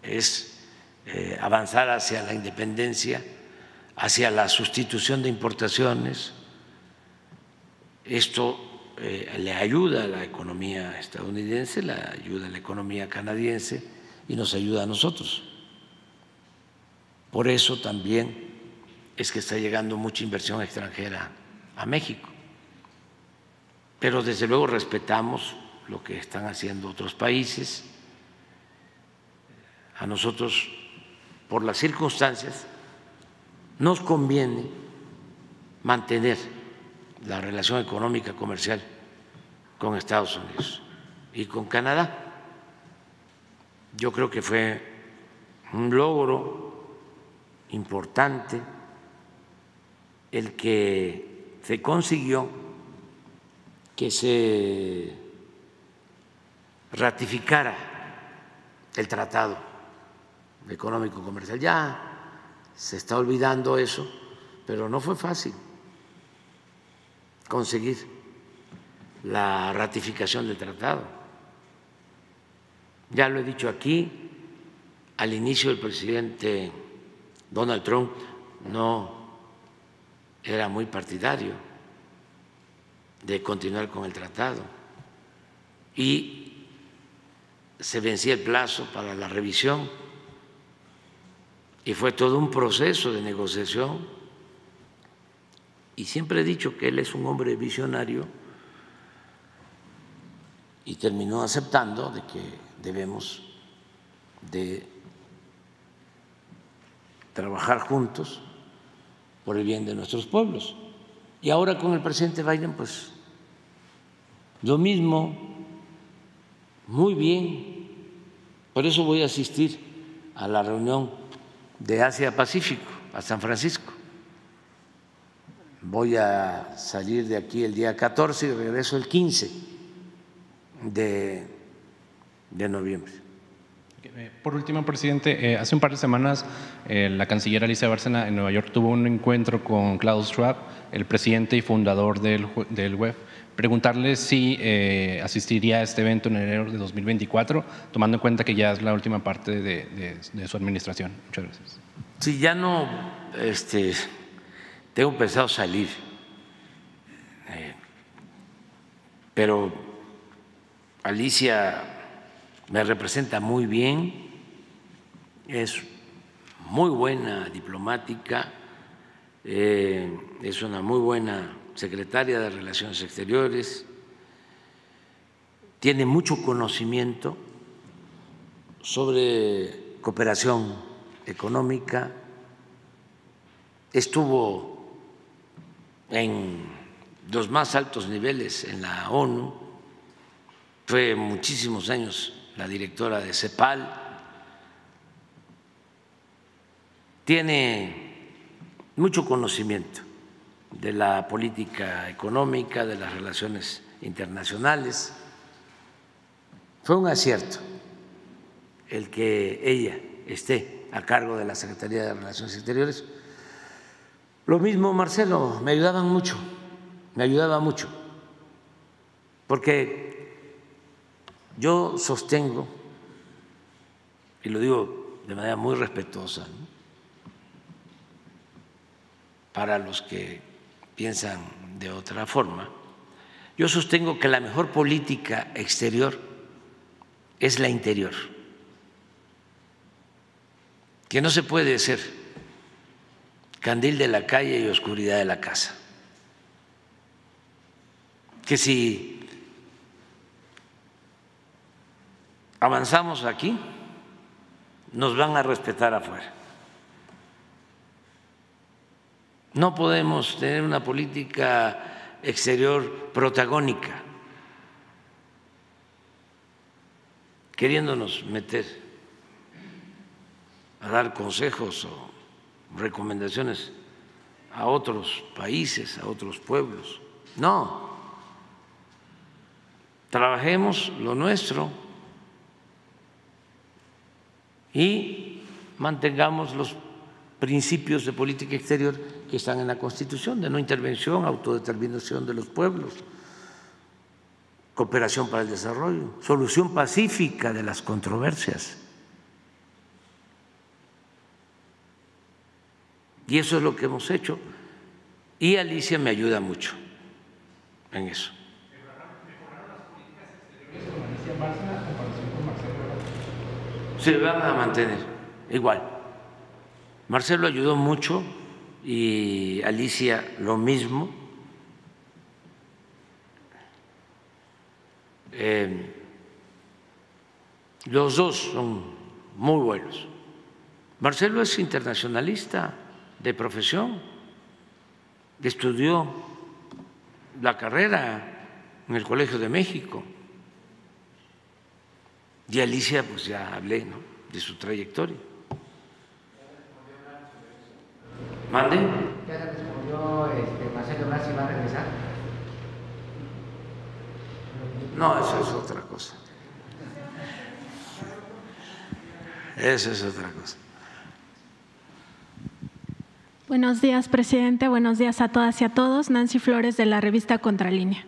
es eh, avanzar hacia la independencia, hacia la sustitución de importaciones. Esto eh, le ayuda a la economía estadounidense, le ayuda a la economía canadiense y nos ayuda a nosotros. Por eso también es que está llegando mucha inversión extranjera a México. Pero desde luego respetamos lo que están haciendo otros países. A nosotros, por las circunstancias, nos conviene mantener la relación económica comercial con Estados Unidos y con Canadá. Yo creo que fue un logro importante el que se consiguió que se ratificara el tratado económico comercial. Ya se está olvidando eso, pero no fue fácil conseguir la ratificación del tratado. Ya lo he dicho aquí, al inicio el presidente Donald Trump no era muy partidario de continuar con el tratado y se vencía el plazo para la revisión y fue todo un proceso de negociación. Y siempre he dicho que él es un hombre visionario y terminó aceptando de que debemos de trabajar juntos por el bien de nuestros pueblos. Y ahora con el presidente Biden, pues lo mismo, muy bien. Por eso voy a asistir a la reunión de Asia-Pacífico, a San Francisco. Voy a salir de aquí el día 14 y regreso el 15 de, de noviembre. Eh, por último, presidente, eh, hace un par de semanas eh, la canciller Alicia Bárcena en Nueva York tuvo un encuentro con Klaus Schwab, el presidente y fundador del, del WEF preguntarle si eh, asistiría a este evento en enero de 2024, tomando en cuenta que ya es la última parte de, su administración. Muchas gracias. Sí, ya no este, tengo pensado salir, eh, pero Alicia me representa muy bien, es muy buena diplomática, eh, es una muy buena secretaria de Relaciones Exteriores, tiene mucho conocimiento sobre cooperación económica, estuvo en los más altos niveles en la ONU, fue muchísimos años la directora de CEPAL, tiene mucho conocimiento de la política económica, de las relaciones internacionales. Fue un acierto el que ella esté a cargo de la Secretaría de Relaciones Exteriores. Lo mismo Marcelo, me ayudaban mucho, me ayudaba mucho, porque yo sostengo, y lo digo de manera muy respetuosa, para los que piensan de otra forma, yo sostengo que la mejor política exterior es la interior, que no se puede ser candil de la calle y oscuridad de la casa, que si avanzamos aquí, nos van a respetar afuera. No podemos tener una política exterior protagónica, queriéndonos meter a dar consejos o recomendaciones a otros países, a otros pueblos. No, trabajemos lo nuestro y mantengamos los principios de política exterior que están en la Constitución, de no intervención, autodeterminación de los pueblos, cooperación para el desarrollo, solución pacífica de las controversias. Y eso es lo que hemos hecho. Y Alicia me ayuda mucho en eso. Se van a mantener igual. Marcelo ayudó mucho y Alicia lo mismo. Eh, los dos son muy buenos. Marcelo es internacionalista de profesión, estudió la carrera en el Colegio de México. Y Alicia, pues ya hablé de su trayectoria. ¿Mande? ¿Ya le respondió este, Marcelo va a regresar? No, eso es otra cosa. Eso es otra cosa. Buenos días, presidente. Buenos días a todas y a todos. Nancy Flores de la revista Contralínea.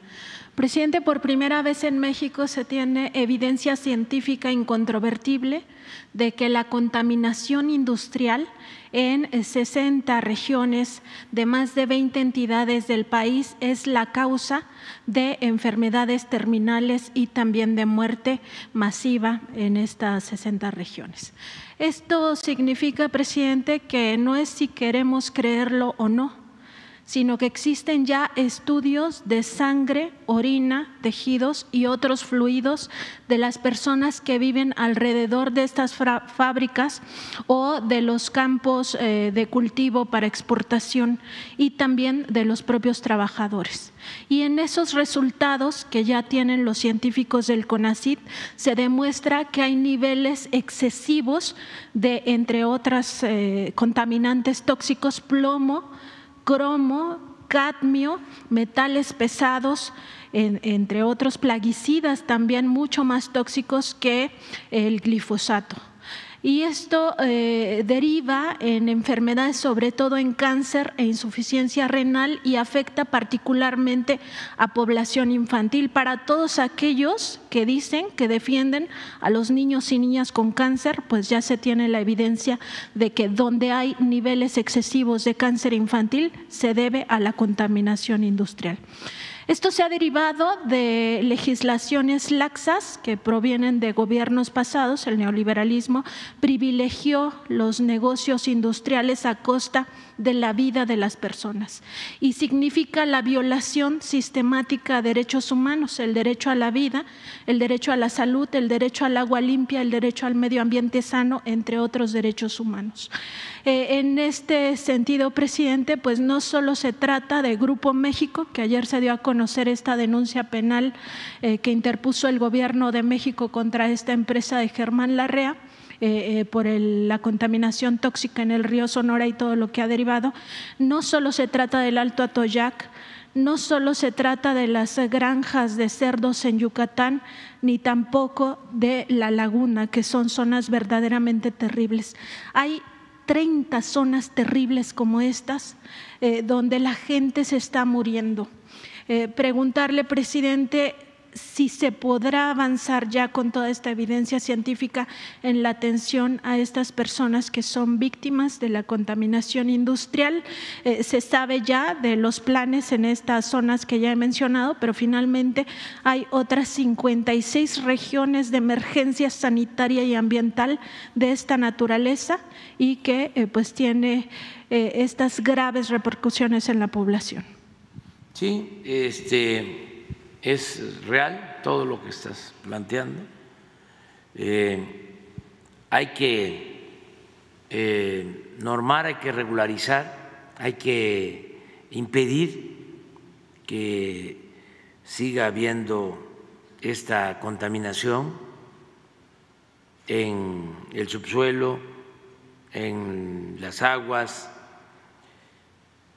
Presidente, por primera vez en México se tiene evidencia científica incontrovertible de que la contaminación industrial en 60 regiones de más de 20 entidades del país es la causa de enfermedades terminales y también de muerte masiva en estas 60 regiones. Esto significa, presidente, que no es si queremos creerlo o no, sino que existen ya estudios de sangre, orina, tejidos y otros fluidos de las personas que viven alrededor de estas fábricas o de los campos eh, de cultivo para exportación y también de los propios trabajadores. Y en esos resultados que ya tienen los científicos del CONACID se demuestra que hay niveles excesivos de, entre otras eh, contaminantes tóxicos, plomo, cromo, cadmio, metales pesados, entre otros plaguicidas también mucho más tóxicos que el glifosato y esto eh, deriva en enfermedades, sobre todo en cáncer e insuficiencia renal y afecta particularmente a población infantil. Para todos aquellos que dicen que defienden a los niños y niñas con cáncer, pues ya se tiene la evidencia de que donde hay niveles excesivos de cáncer infantil se debe a la contaminación industrial. Esto se ha derivado de legislaciones laxas que provienen de gobiernos pasados. El neoliberalismo privilegió los negocios industriales a costa la vida de las personas y significa la violación sistemática de derechos humanos, el derecho a la vida, el derecho a la salud, el derecho al agua limpia, el derecho al medio ambiente sano, entre otros derechos humanos. Eh, en este sentido, presidente, pues no solo se trata de Grupo México, que ayer se dio a conocer esta denuncia penal eh, que interpuso el gobierno de México contra esta empresa de Germán Larrea, eh, eh, por la contaminación tóxica en el río Sonora y todo lo que ha derivado. No solo se trata del Alto Atoyac, no solo se trata de las granjas de cerdos en Yucatán, ni tampoco de la laguna, que son zonas verdaderamente terribles. Hay 30 zonas terribles como estas, eh, donde la gente se está muriendo. Preguntarle, presidente, si se podrá avanzar ya con toda esta evidencia científica en la atención a estas personas que son víctimas de la contaminación industrial. Eh, se sabe ya de los planes en estas zonas que ya he mencionado, pero finalmente hay otras 56 regiones de emergencia sanitaria y ambiental de esta naturaleza y que eh, pues tiene eh, estas graves repercusiones en la población. Sí, este es real todo lo que estás planteando. Eh, hay que eh, normar, hay que regularizar, hay que impedir que siga habiendo esta contaminación en el subsuelo, en las aguas,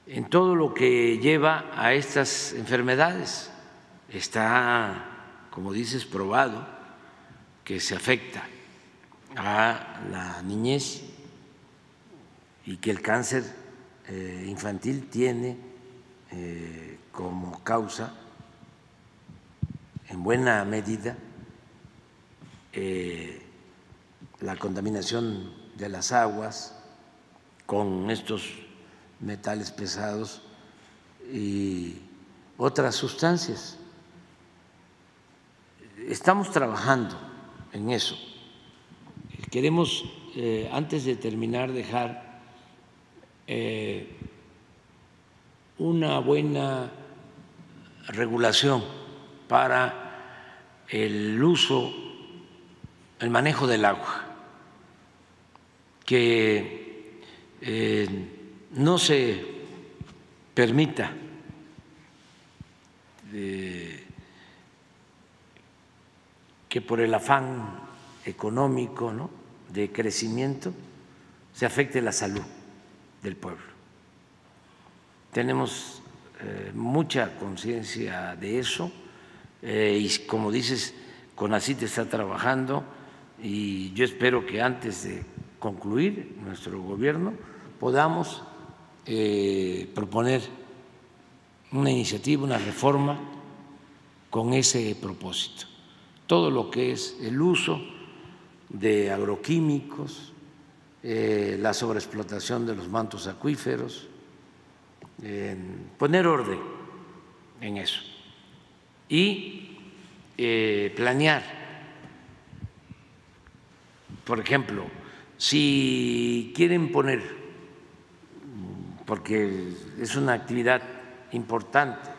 en todo lo que lleva a estas enfermedades está, como dices, probado que se afecta a la niñez y que el cáncer eh, infantil tiene eh, como causa, en buena medida, eh, la contaminación de las aguas con estos metales pesados y otras sustancias. Estamos trabajando en eso. Queremos, eh, antes de terminar, dejar eh, una buena regulación para el uso, el manejo del agua, que eh, no se permita que por el afán económico, ¿no? de crecimiento, se afecte la salud del pueblo. Tenemos eh, mucha conciencia de eso eh, y como dices, CONACIT está trabajando y yo espero que antes de concluir nuestro gobierno podamos eh, proponer una iniciativa, una reforma con ese propósito todo lo que es el uso de agroquímicos, eh, la sobreexplotación de los mantos acuíferos, poner orden en eso y eh, planear. Por ejemplo, si quieren poner, porque es una actividad importante,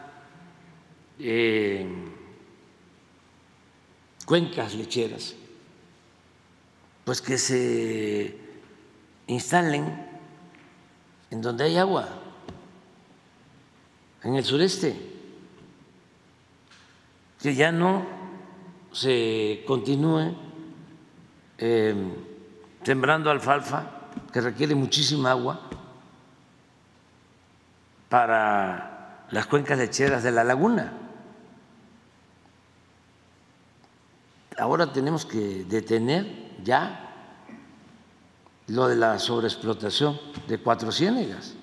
eh, cuencas lecheras, pues que se instalen en donde hay agua, en el sureste, que ya no se continúe em, sembrando alfalfa, que requiere muchísima agua, para las cuencas lecheras de la laguna. Ahora tenemos que detener ya lo de la sobreexplotación de cuatro ciénegas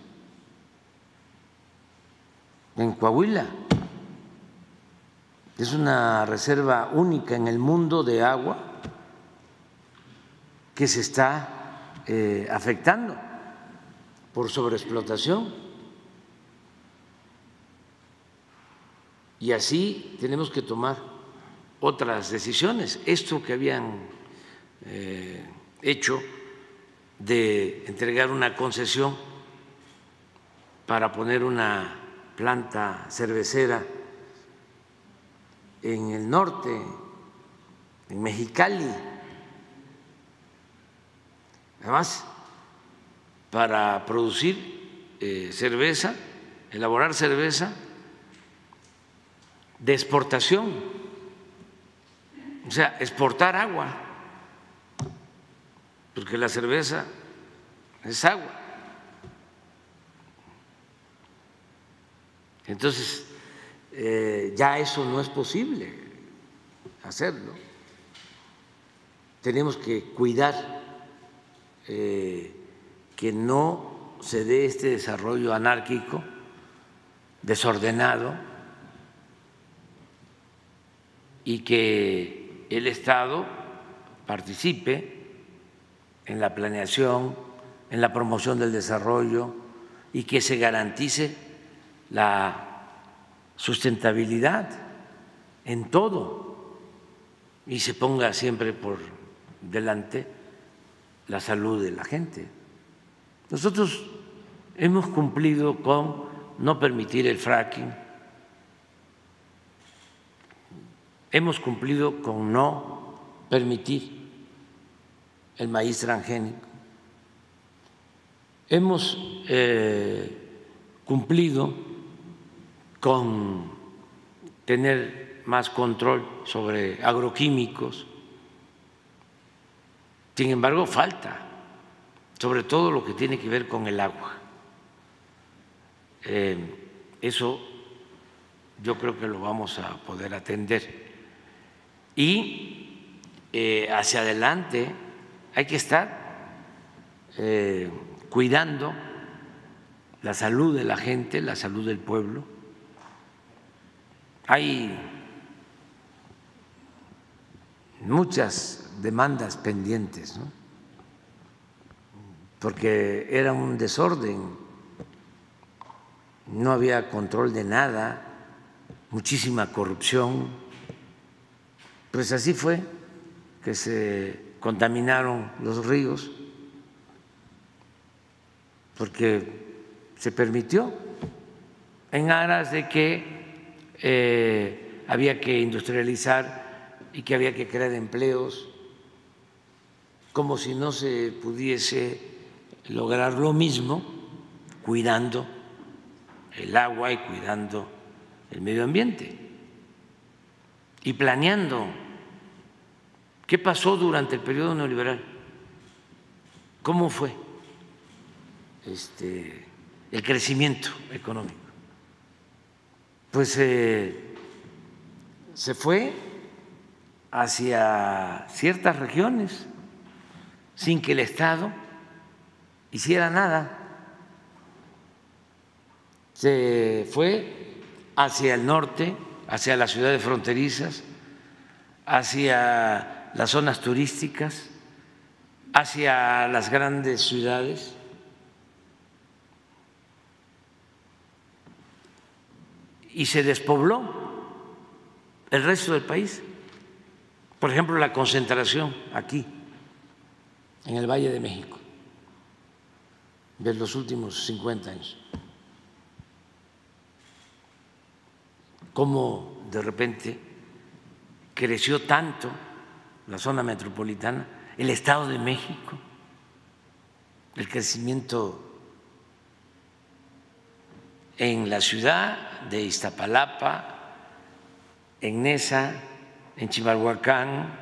en Coahuila. Es una reserva única en el mundo de agua que se está eh, afectando por sobreexplotación. Y así tenemos que tomar otras decisiones. Esto que habían eh, hecho de entregar una concesión para poner una planta cervecera en el norte, en Mexicali, además para producir eh, cerveza, elaborar cerveza de exportación o sea, exportar agua porque la cerveza es agua. Entonces, eh, ya eso no es posible hacerlo. Tenemos que cuidar eh, que no se dé este desarrollo anárquico, desordenado, y que el Estado participe en la planeación, en la promoción del desarrollo y que se garantice la sustentabilidad en todo y se ponga siempre por delante la salud de la gente. Nosotros hemos cumplido con no permitir el fracking, hemos cumplido con no permitir el maíz transgénico, hemos eh, cumplido con tener más control sobre agroquímicos. Sin embargo, falta, sobre todo lo que tiene que ver con el agua. Eh, eso yo creo que lo vamos a poder atender. Y eh, hacia adelante hay que estar eh, cuidando la salud de la gente, la salud del pueblo. Hay muchas demandas pendientes, porque era un desorden, no había control de nada, muchísima corrupción. Pues así fue que se contaminaron los ríos, porque se permitió en aras de que eh, había que industrializar y que había que crear empleos, como si no se pudiese lograr lo mismo cuidando el agua y cuidando el medio ambiente y planeando qué pasó durante el periodo neoliberal, cómo fue este, el crecimiento económico pues eh, se fue hacia ciertas regiones sin que el Estado hiciera nada. Se fue hacia el norte, hacia las ciudades fronterizas, hacia las zonas turísticas, hacia las grandes ciudades y se despobló el resto del país. Por ejemplo, la concentración aquí, en el Valle de México, de los últimos 50 años. Cómo de repente creció tanto la zona metropolitana, el Estado de México, el crecimiento en la ciudad de Iztapalapa, en Nesa, en Chimalhuacán,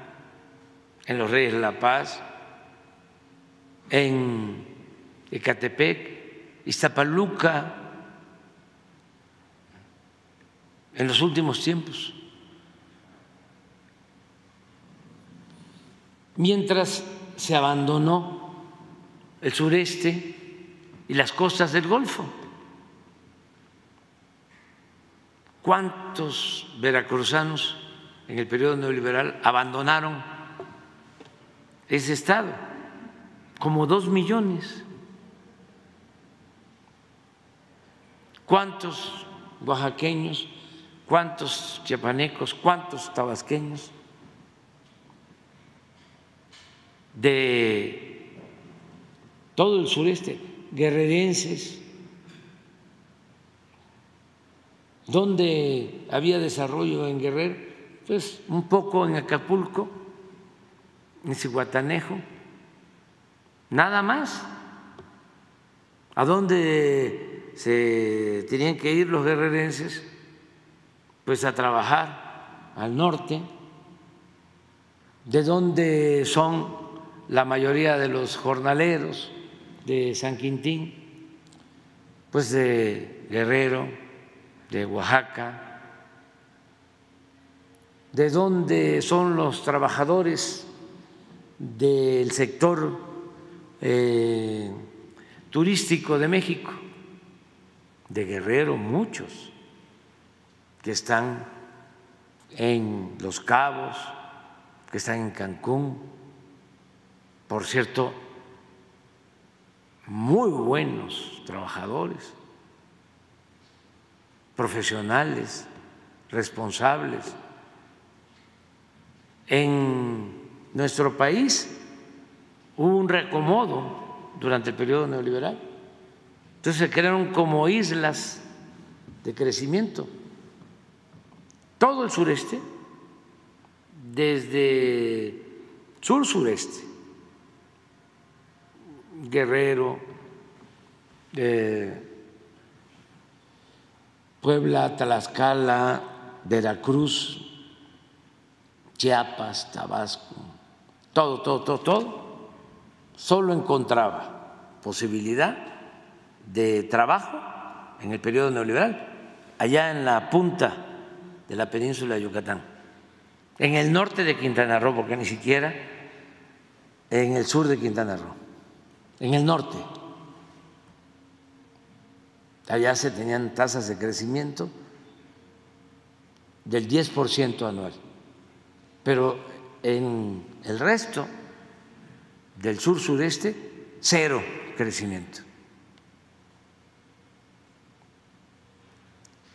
en Los Reyes de la Paz, en Ecatepec, Iztapaluca, en los últimos tiempos. Mientras se abandonó el sureste y las costas del Golfo. ¿Cuántos veracruzanos en el periodo neoliberal abandonaron ese estado? Como dos millones. ¿Cuántos oaxaqueños, cuántos chiapanecos, cuántos tabasqueños de todo el sureste, guerrerenses, ¿Dónde había desarrollo en Guerrero? Pues un poco en Acapulco, en Cihuatanejo, nada más. ¿A dónde se tenían que ir los guerrerenses? Pues a trabajar al norte, de dónde son la mayoría de los jornaleros de San Quintín, pues de Guerrero, de Oaxaca, de dónde son los trabajadores del sector eh, turístico de México, de Guerrero, muchos que están en Los Cabos, que están en Cancún, por cierto, muy buenos trabajadores, profesionales, responsables. En nuestro país hubo un reacomodo durante el periodo neoliberal. Entonces se crearon como islas de crecimiento. Todo el sureste, desde sur-sureste, Guerrero, Puebla, Tlaxcala, Veracruz, Chiapas, Tabasco, todo, todo, todo, todo, solo encontraba posibilidad de trabajo en el periodo neoliberal, allá en la punta de la península de Yucatán, en el norte de Quintana Roo, porque ni siquiera en el sur de Quintana Roo en el norte. Allá se tenían tasas de crecimiento del 10% anual, pero en el resto del sur-sureste, cero crecimiento.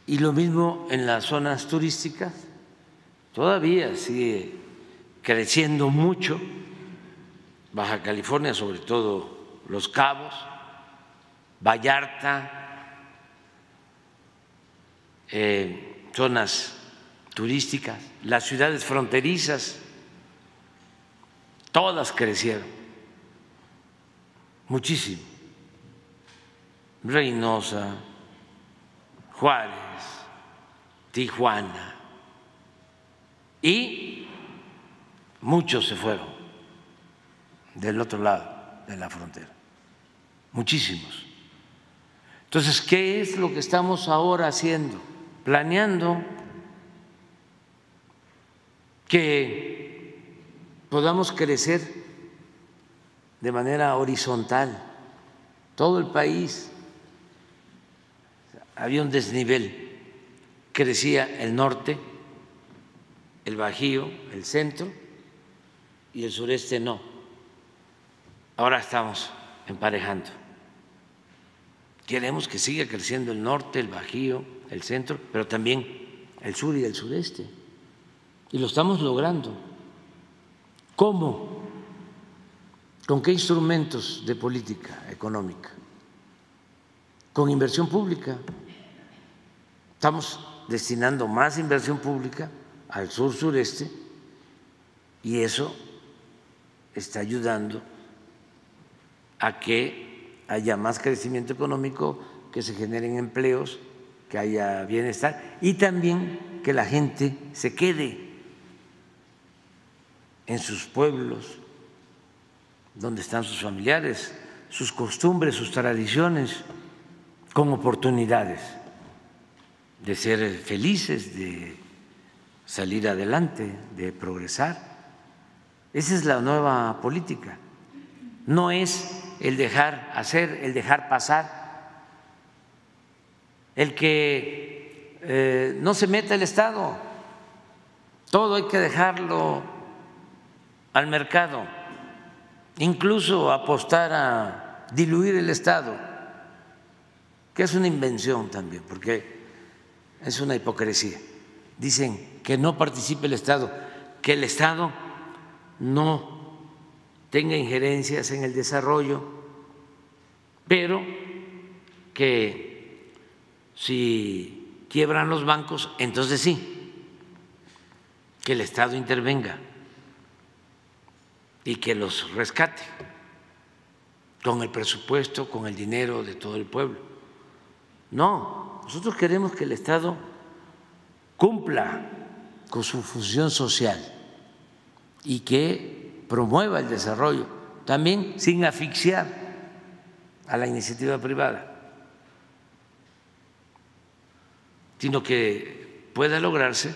Y lo mismo en las zonas turísticas, todavía sigue creciendo mucho, Baja California sobre todo los Cabos, Vallarta, eh, zonas turísticas, las ciudades fronterizas, todas crecieron muchísimo. Reynosa, Juárez, Tijuana, y muchos se fueron del otro lado de la frontera muchísimos. Entonces, ¿qué es lo que estamos ahora haciendo? Planeando que podamos crecer de manera horizontal todo el país. Había un desnivel, crecía el norte, el Bajío, el centro y el sureste no. Ahora estamos emparejando. Queremos que siga creciendo el norte, el Bajío, el centro, pero también el sur y el sureste. Y lo estamos logrando. ¿Cómo? ¿Con qué instrumentos de política económica? Con inversión pública. Estamos destinando más inversión pública al sur-sureste y eso está ayudando a que haya más crecimiento económico, que se generen empleos, que haya bienestar y también que la gente se quede en sus pueblos, donde están sus familiares, sus costumbres, sus tradiciones, con oportunidades de ser felices, de salir adelante, de progresar. Esa es la nueva política. No es el dejar hacer, el dejar pasar, el que eh, no se meta el Estado, todo hay que dejarlo al mercado, incluso apostar a diluir el Estado, que es una invención también, porque es una hipocresía. Dicen que no participe el Estado, que el Estado no tenga injerencias en el desarrollo, pero que si quiebran los bancos, entonces sí, que el Estado intervenga y que los rescate con el presupuesto, con el dinero de todo el pueblo. No, nosotros queremos que el Estado cumpla con su función social y que promueva el desarrollo también sin asfixiar a la iniciativa privada, sino que pueda lograrse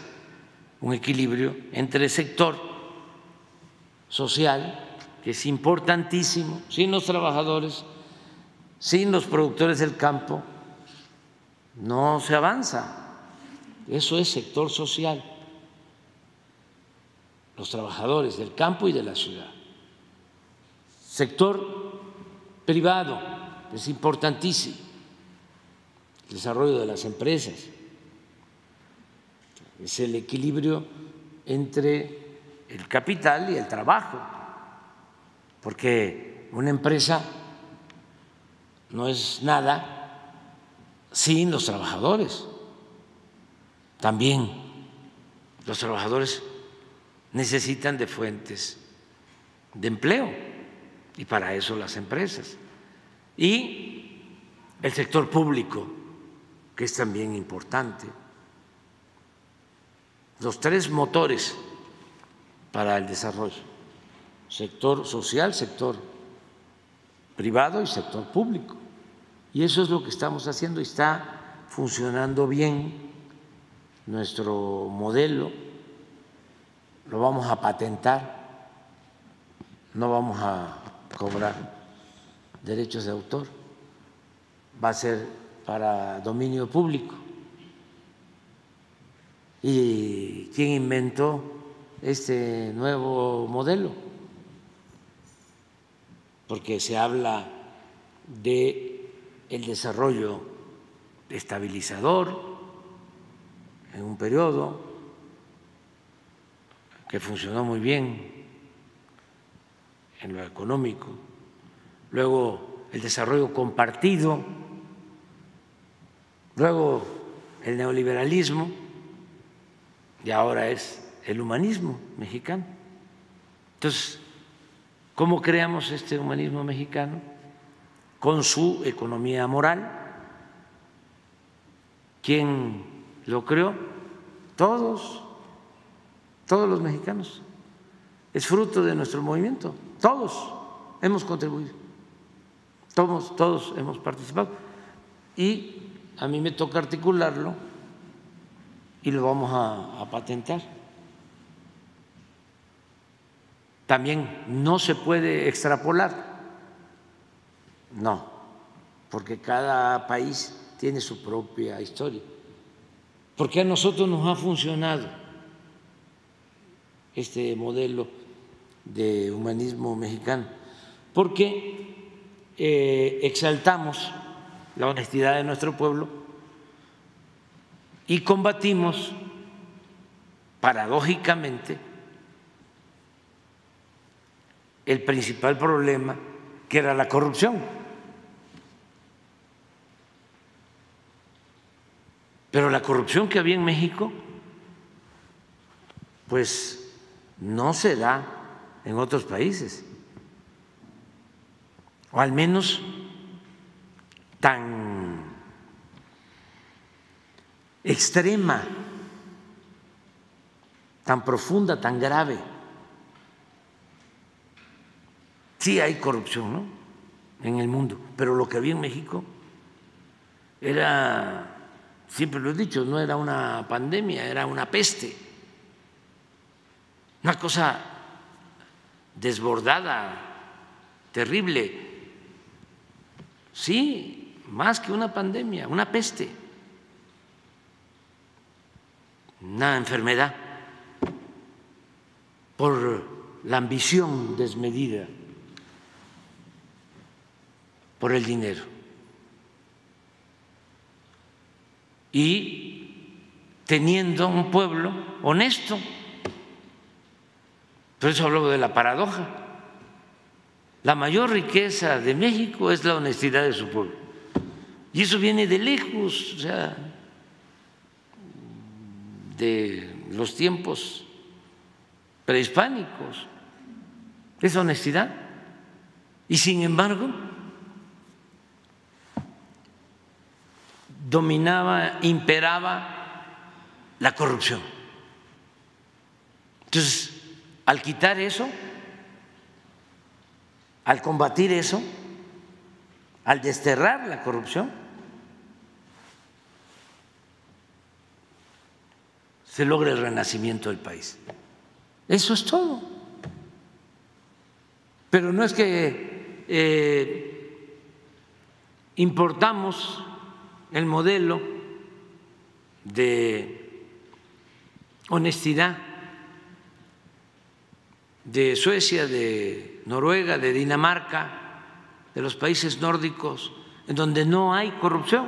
un equilibrio entre el sector social, que es importantísimo, sin los trabajadores, sin los productores del campo, no se avanza. Eso es sector social, los trabajadores del campo y de la ciudad. Sector privado, es importantísimo, el desarrollo de las empresas, es el equilibrio entre el capital y el trabajo, porque una empresa no es nada sin los trabajadores. También los trabajadores necesitan de fuentes de empleo y para eso las empresas. Y el sector público, que es también importante. Los tres motores para el desarrollo, sector social, sector privado y sector público. Y eso es lo que estamos haciendo y está funcionando bien nuestro modelo, lo vamos a patentar, no vamos a cobrar derechos de autor, va a ser para dominio público. ¿Y quién inventó este nuevo modelo? Porque se habla de el desarrollo estabilizador en un periodo que funcionó muy bien en lo económico, luego el desarrollo compartido, luego el neoliberalismo y ahora es el humanismo mexicano. Entonces, ¿cómo creamos este humanismo mexicano? con su economía moral. ¿Quién lo creó? Todos, todos los mexicanos. Es fruto de nuestro movimiento. Todos hemos contribuido. Todos, todos hemos participado. Y a mí me toca articularlo y lo vamos a, a patentar. También no se puede extrapolar no, porque cada país tiene su propia historia. Porque a nosotros nos ha funcionado este modelo de humanismo mexicano, porque eh, exaltamos la honestidad de nuestro pueblo y combatimos paradójicamente el principal problema que era la corrupción. Pero la corrupción que había en México, pues no se da en otros países, o al menos tan extrema, tan profunda, tan grave. Sí hay corrupción ¿no? en el mundo, pero lo que había en México era siempre lo he dicho, no era una pandemia, era una peste, una cosa desbordada, terrible. Sí, más que una pandemia, una peste, una enfermedad por la ambición desmedida, por el dinero. y teniendo un pueblo honesto. Por eso hablo de la paradoja. La mayor riqueza de México es la honestidad de su pueblo. Y eso viene de lejos, o sea, de los tiempos prehispánicos. Esa honestidad. Y sin embargo, dominaba, imperaba la corrupción. Entonces, al quitar eso, al combatir eso, al desterrar la corrupción, se logra el renacimiento del país. Eso es todo. Pero no es que eh, importamos el modelo de honestidad de Suecia, de Noruega, de Dinamarca, de los países nórdicos, en donde no hay corrupción.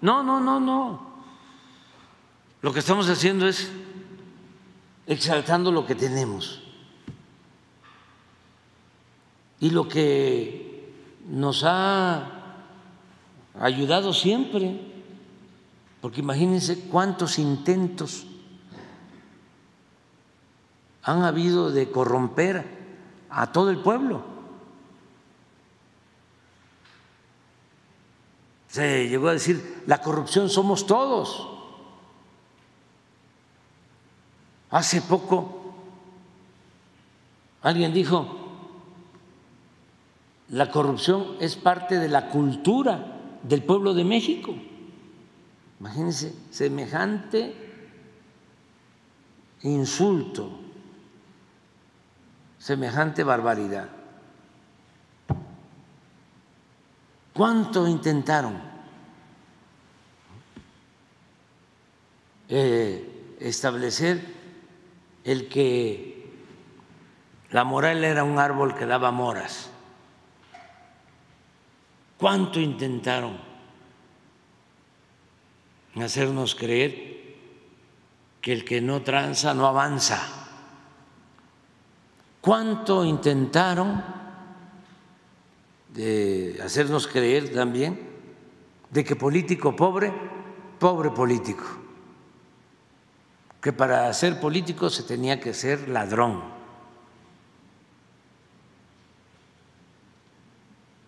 No, no, no, no. Lo que estamos haciendo es exaltando lo que tenemos. Y lo que nos ha ayudado siempre, porque imagínense cuántos intentos han habido de corromper a todo el pueblo. Se llegó a decir, la corrupción somos todos. Hace poco alguien dijo, la corrupción es parte de la cultura del pueblo de México. Imagínense, semejante insulto, semejante barbaridad. ¿Cuánto intentaron eh, establecer el que la moral era un árbol que daba moras? ¿Cuánto intentaron hacernos creer que el que no tranza no avanza? ¿Cuánto intentaron de hacernos creer también de que político pobre, pobre político? Que para ser político se tenía que ser ladrón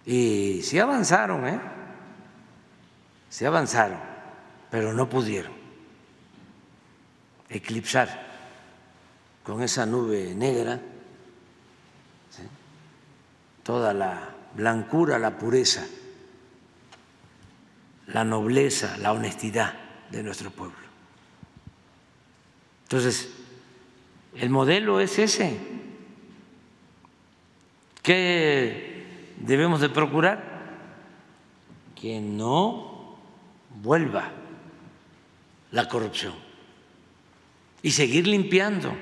Y sí avanzaron, ¿eh? Sí avanzaron, pero no pudieron eclipsar con esa nube negra toda la blancura, la pureza, la nobleza, la honestidad de nuestro pueblo. Entonces, el modelo es ese. ¿Qué debemos de procurar que no vuelva la corrupción y seguir limpiando,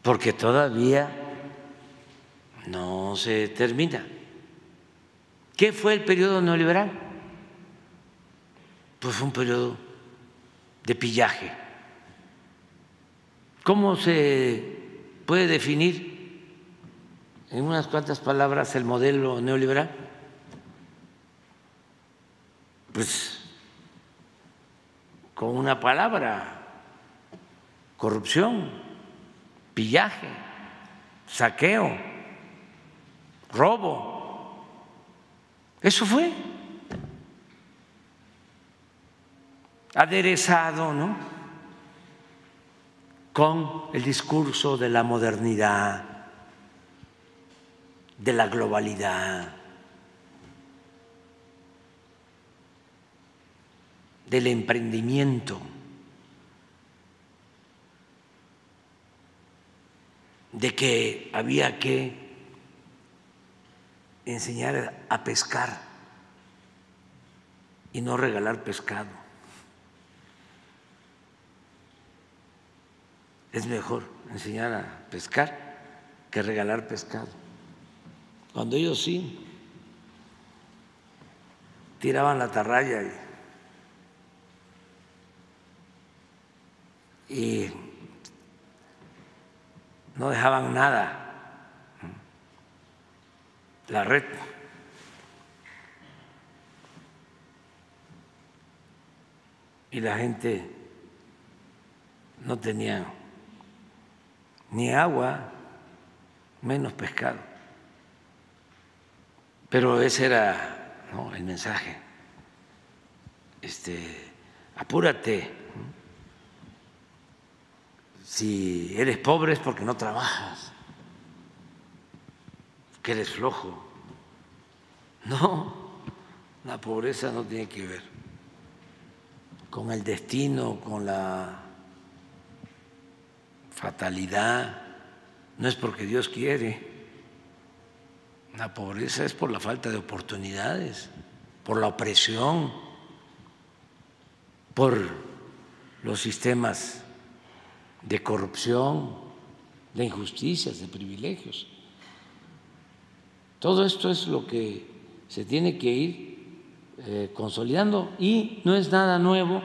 porque todavía no se termina. ¿Qué fue el periodo neoliberal? Pues fue un periodo de pillaje. ¿Cómo se puede definir en unas cuantas palabras el modelo neoliberal? Pues con una palabra, corrupción, pillaje, saqueo, robo. Eso fue aderezado, ¿no? Con el discurso de la modernidad, de la globalidad, del emprendimiento, de que había que enseñar a pescar y no regalar pescado. Es mejor enseñar a pescar que regalar pescado cuando ellos sí tiraban la tarraya y, no dejaban nada, la red. Y la gente no tenía ni agua, menos pescado. Pero ese era el mensaje. Este, apúrate. Si eres pobre es porque no trabajas. Que eres flojo. No, la pobreza no tiene que ver con el destino, con la fatalidad, no es porque Dios quiere. La pobreza es por la falta de oportunidades, por la opresión, por los sistemas de corrupción, de injusticias, de privilegios. Todo esto es lo que se tiene que ir eh, consolidando y no es nada nuevo,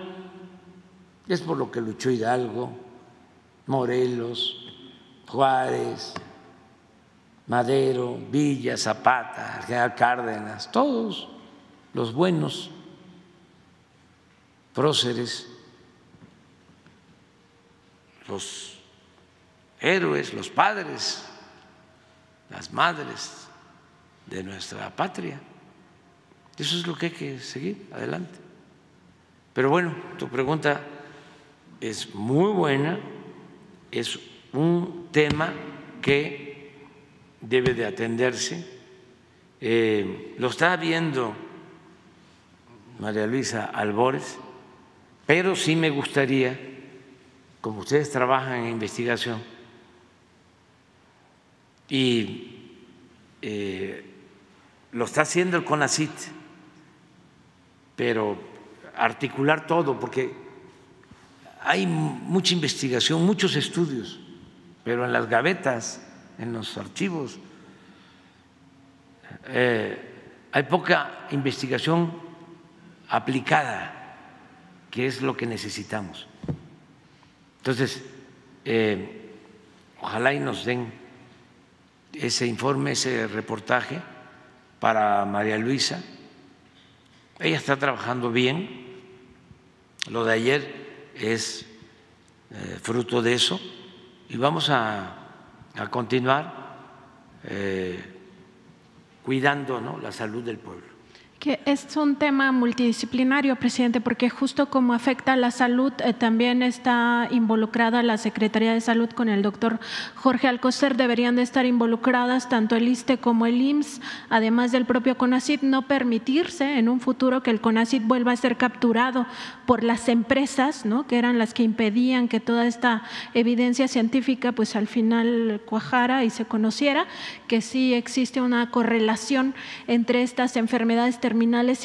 es por lo que luchó Hidalgo, Morelos, Juárez, Madero, Villa, Zapata, General Cárdenas, todos los buenos próceres, los héroes, los padres, las madres de nuestra patria. Eso es lo que hay que seguir adelante. Pero bueno, tu pregunta es muy buena, es un tema que debe de atenderse. Eh, lo está viendo María Luisa Albores, pero sí me gustaría, como ustedes trabajan en investigación y eh, lo está haciendo el CONACIT, pero articular todo, porque hay mucha investigación, muchos estudios, pero en las gavetas, en los archivos, eh, hay poca investigación aplicada, que es lo que necesitamos. Entonces, eh, ojalá y nos den ese informe, ese reportaje para María Luisa. Ella está trabajando bien. Lo de ayer es eh, fruto de eso y vamos a, continuar eh, cuidando la salud del pueblo. Que es un tema multidisciplinario, presidente, porque justo como afecta a la salud, eh, también está involucrada la Secretaría de Salud con el doctor Jorge Alcocer. Deberían de estar involucradas tanto el ISTE como el IMSS, además del propio CONACID, no permitirse en un futuro que el CONACID vuelva a ser capturado por las empresas, ¿no? que eran las que impedían que toda esta evidencia científica pues al final cuajara y se conociera, que sí existe una correlación entre estas enfermedades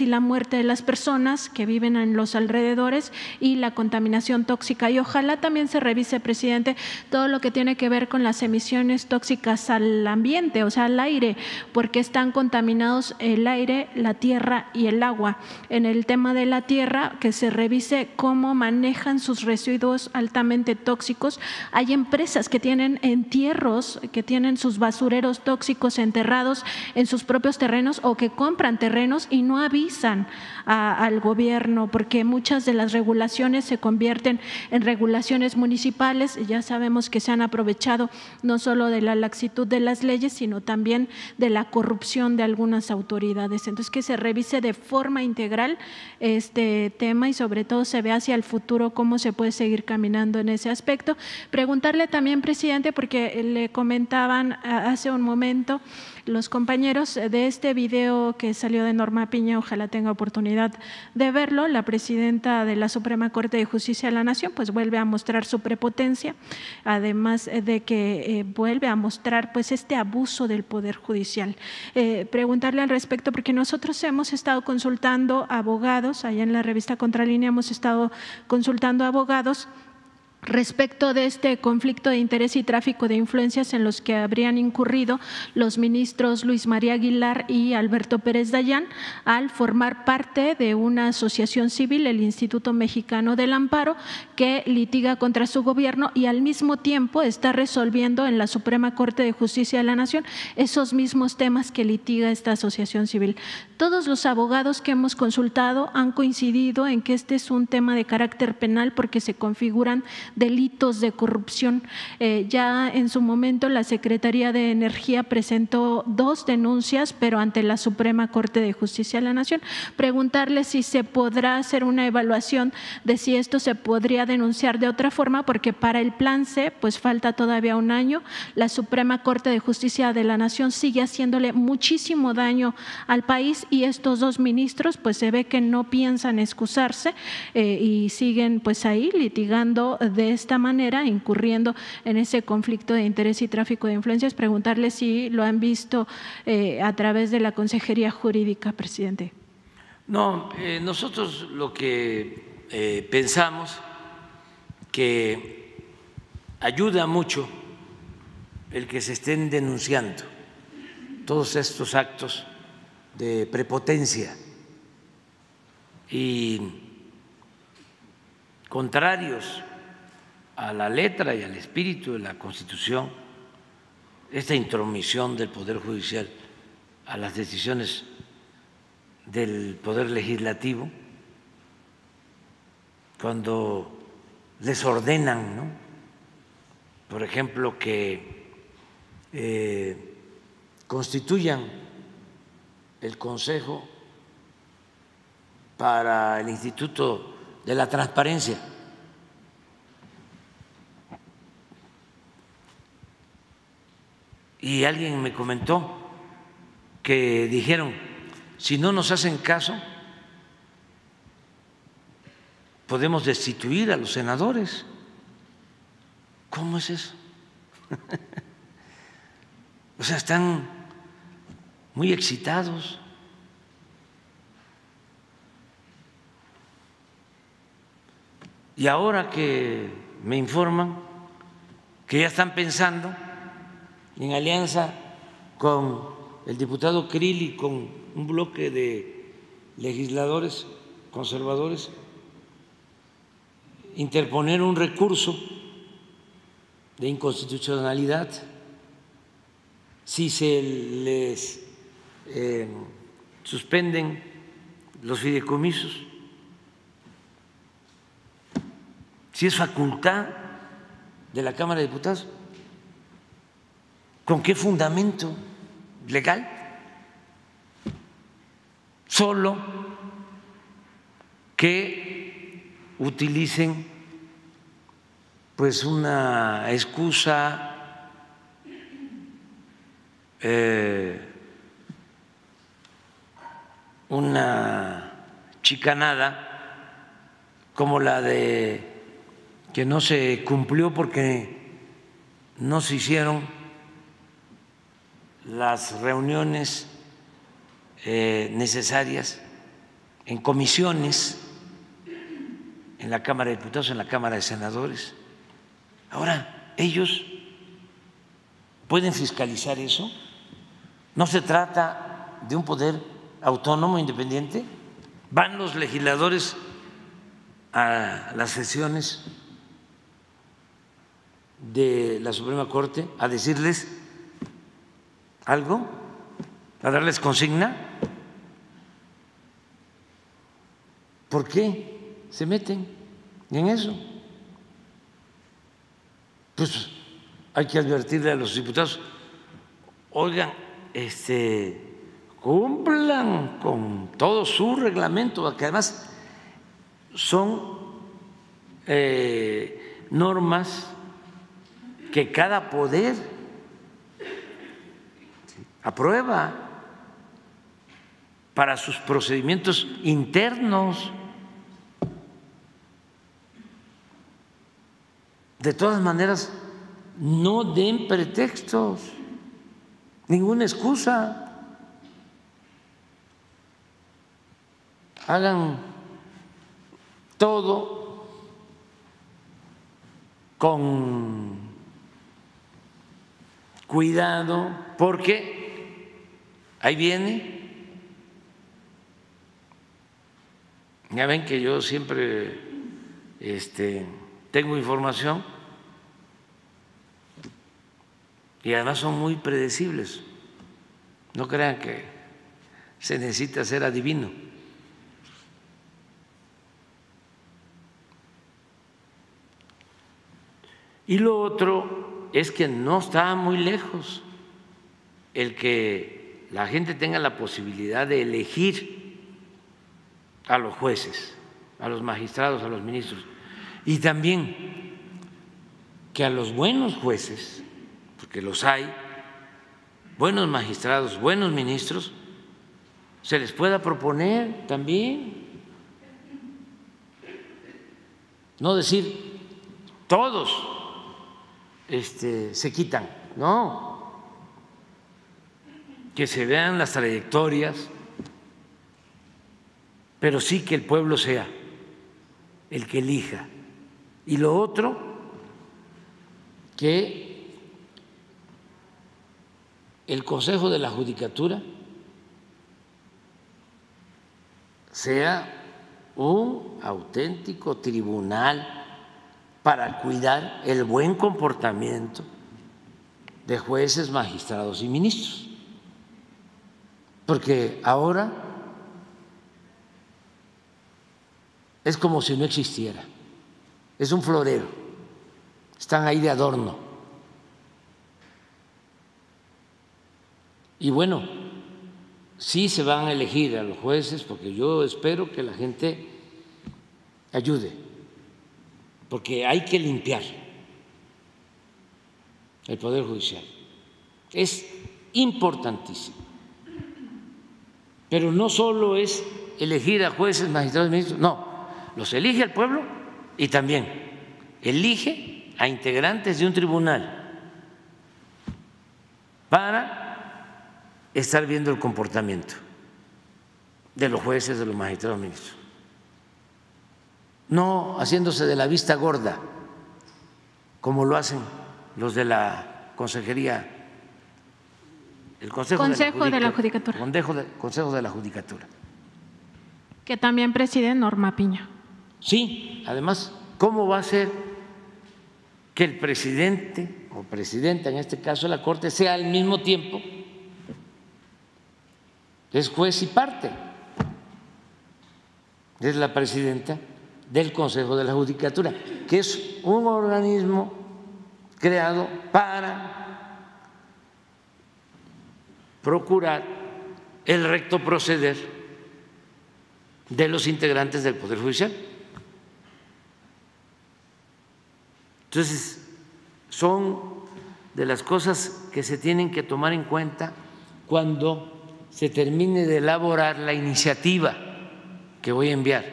y la muerte de las personas que viven en los alrededores y la contaminación tóxica. Y ojalá también se revise, presidente, todo lo que tiene que ver con las emisiones tóxicas al ambiente, o sea, al aire, porque están contaminados el aire, la tierra y el agua. En el tema de la tierra, que se revise cómo manejan sus residuos altamente tóxicos. Hay empresas que tienen entierros, que tienen sus basureros tóxicos enterrados en sus propios terrenos o que compran terrenos no avisan al gobierno, porque muchas de las regulaciones se convierten en regulaciones municipales. Ya sabemos que se han aprovechado no solo de la laxitud de las leyes, sino también de la corrupción de algunas autoridades. Entonces, que se revise de forma integral este tema y sobre todo se ve hacia el futuro cómo se puede seguir caminando en ese aspecto. Preguntarle también, presidente, porque le comentaban hace un momento, los compañeros de este video que salió de Norma Piña, ojalá tenga oportunidad de verlo, la presidenta de la Suprema Corte de Justicia de la Nación, pues vuelve a mostrar su prepotencia, además de que eh, vuelve a mostrar pues este abuso del Poder Judicial. Eh, preguntarle al respecto, porque nosotros hemos estado consultando abogados, allá en la revista Contralínea hemos estado consultando abogados respecto de este conflicto de interés y tráfico de influencias en los que habrían incurrido los ministros Luis María Aguilar y Alberto Pérez Dayán al formar parte de una asociación civil, el Instituto Mexicano del Amparo, que litiga contra su gobierno y al mismo tiempo está resolviendo en la Suprema Corte de Justicia de la Nación esos mismos temas que litiga esta asociación civil. Todos los abogados que hemos consultado han coincidido en que este es un tema de carácter penal porque se configuran delitos de corrupción. Eh, ya en su momento la Secretaría de Energía presentó dos denuncias, pero ante la Suprema Corte de Justicia de la Nación. Preguntarle si se podrá hacer una evaluación de si esto se podría denunciar de otra forma, porque para el plan C, pues falta todavía un año. La Suprema Corte de Justicia de la Nación sigue haciéndole muchísimo daño al país y estos dos ministros, pues se ve que no piensan excusarse eh, y siguen pues ahí litigando de esta manera, incurriendo en ese conflicto de interés y tráfico de influencias. Preguntarle si lo han visto eh, a través de la Consejería Jurídica, presidente. No, eh, nosotros lo que pensamos que ayuda mucho el que se estén denunciando todos estos actos de prepotencia y contrarios a la letra y al espíritu de la Constitución, esta intromisión del Poder Judicial a las decisiones del Poder Legislativo, cuando les ordenan, ¿no? por ejemplo, que eh, constituyan el Consejo para el Instituto de la Transparencia. Y alguien me comentó que dijeron, si no nos hacen caso, podemos destituir a los senadores. ¿Cómo es eso? [laughs] o sea, están muy excitados. Y ahora que me informan que ya están pensando en alianza con el diputado Krill y con un bloque de legisladores conservadores, interponer un recurso de inconstitucionalidad si se les eh, suspenden los fideicomisos si es facultad de la Cámara de Diputados. ¿Con qué fundamento legal? Solo que utilicen pues una excusa eh, una chicanada como la de que no se cumplió porque no se hicieron las reuniones eh, necesarias en comisiones en la Cámara de Diputados, en la Cámara de Senadores. Ahora, ellos pueden fiscalizar eso. No se trata de un poder autónomo, independiente. Van los legisladores a las sesiones de la Suprema Corte a decirles algo, a darles consigna? ¿Por qué se meten en eso? Pues hay que advertirle a los diputados, oigan, este, cumplan con todo su reglamento, que además son eh, normas que cada poder aprueba para sus procedimientos internos. De todas maneras, no den pretextos, ninguna excusa. Hagan todo con cuidado, porque ahí viene. Ya ven que yo siempre este, tengo información y además son muy predecibles. No crean que se necesita ser adivino. Y lo otro es que no está muy lejos el que la gente tenga la posibilidad de elegir a los jueces, a los magistrados, a los ministros, y también que a los buenos jueces, porque los hay, buenos magistrados, buenos ministros, se les pueda proponer también. No decir todos este, se quitan, no. Que se vean las trayectorias, pero sí que el pueblo sea el que elija. Y lo otro, que el Consejo de la Judicatura sea un auténtico tribunal para cuidar el buen comportamiento de jueces, magistrados y ministros. Porque ahora es como si no existiera, es un florero, están ahí de adorno. Y bueno, sí se van a elegir a los jueces porque yo espero que la gente ayude, porque hay que limpiar el Poder Judicial. Es importantísimo. Pero no solo es elegir a jueces, magistrados ministros, no, los elige el pueblo y también elige a integrantes de un tribunal para estar viendo el comportamiento de los jueces, de los magistrados ministros. No haciéndose de la vista gorda, como lo hacen los de la Consejería, el Consejo, de, la Judicatura. Consejo de la Judicatura. Que también preside Norma Piña. Sí, además, ¿cómo va a ser que el presidente o presidenta, en este caso la Corte, sea al mismo tiempo es juez y parte. Es la presidenta del Consejo de la Judicatura, que es un organismo creado para procurar el recto proceder de los integrantes del Poder Judicial. Entonces, son de las cosas que se tienen que tomar en cuenta cuando se termine de elaborar la iniciativa que voy a enviar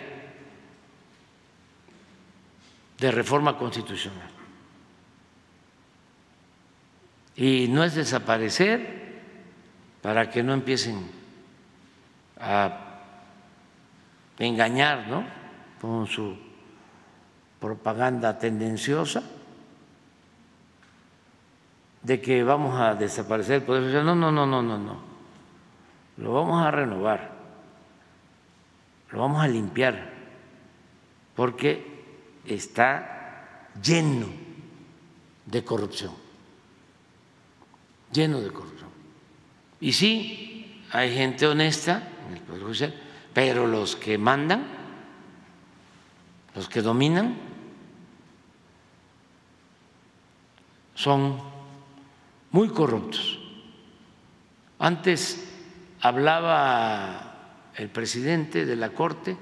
de reforma constitucional. Y no es desaparecer para que no empiecen a engañar ¿no? con su propaganda tendenciosa de que vamos a desaparecer el Poder Judicial. No, no, no, no, no, no lo vamos a renovar, lo vamos a limpiar, porque está lleno de corrupción, lleno de corrupción. Y sí, hay gente honesta en el Poder Judicial, pero los que mandan, los que dominan, son muy corruptos. Antes hablaba el presidente de la Corte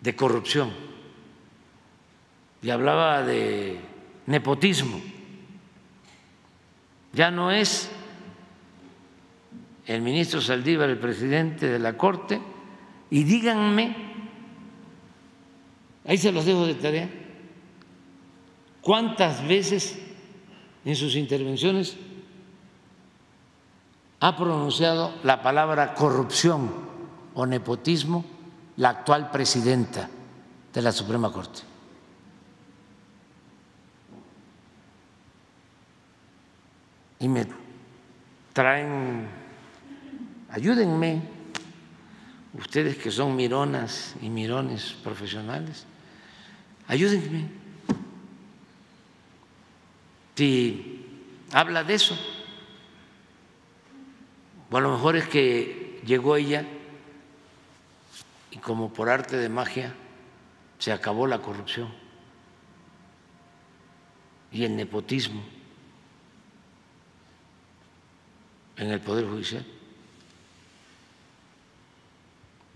de corrupción y hablaba de nepotismo. Ya no es el ministro Saldívar el presidente de la Corte y díganme, ahí se los dejo de tarea, cuántas veces en sus intervenciones ha pronunciado la palabra corrupción o nepotismo la actual presidenta de la Suprema Corte. Y me traen, ayúdenme, ustedes que son mironas y mirones profesionales, ayúdenme. Si habla de eso, o a lo mejor es que llegó ella y como por arte de magia se acabó la corrupción. y el nepotismo en el Poder Judicial.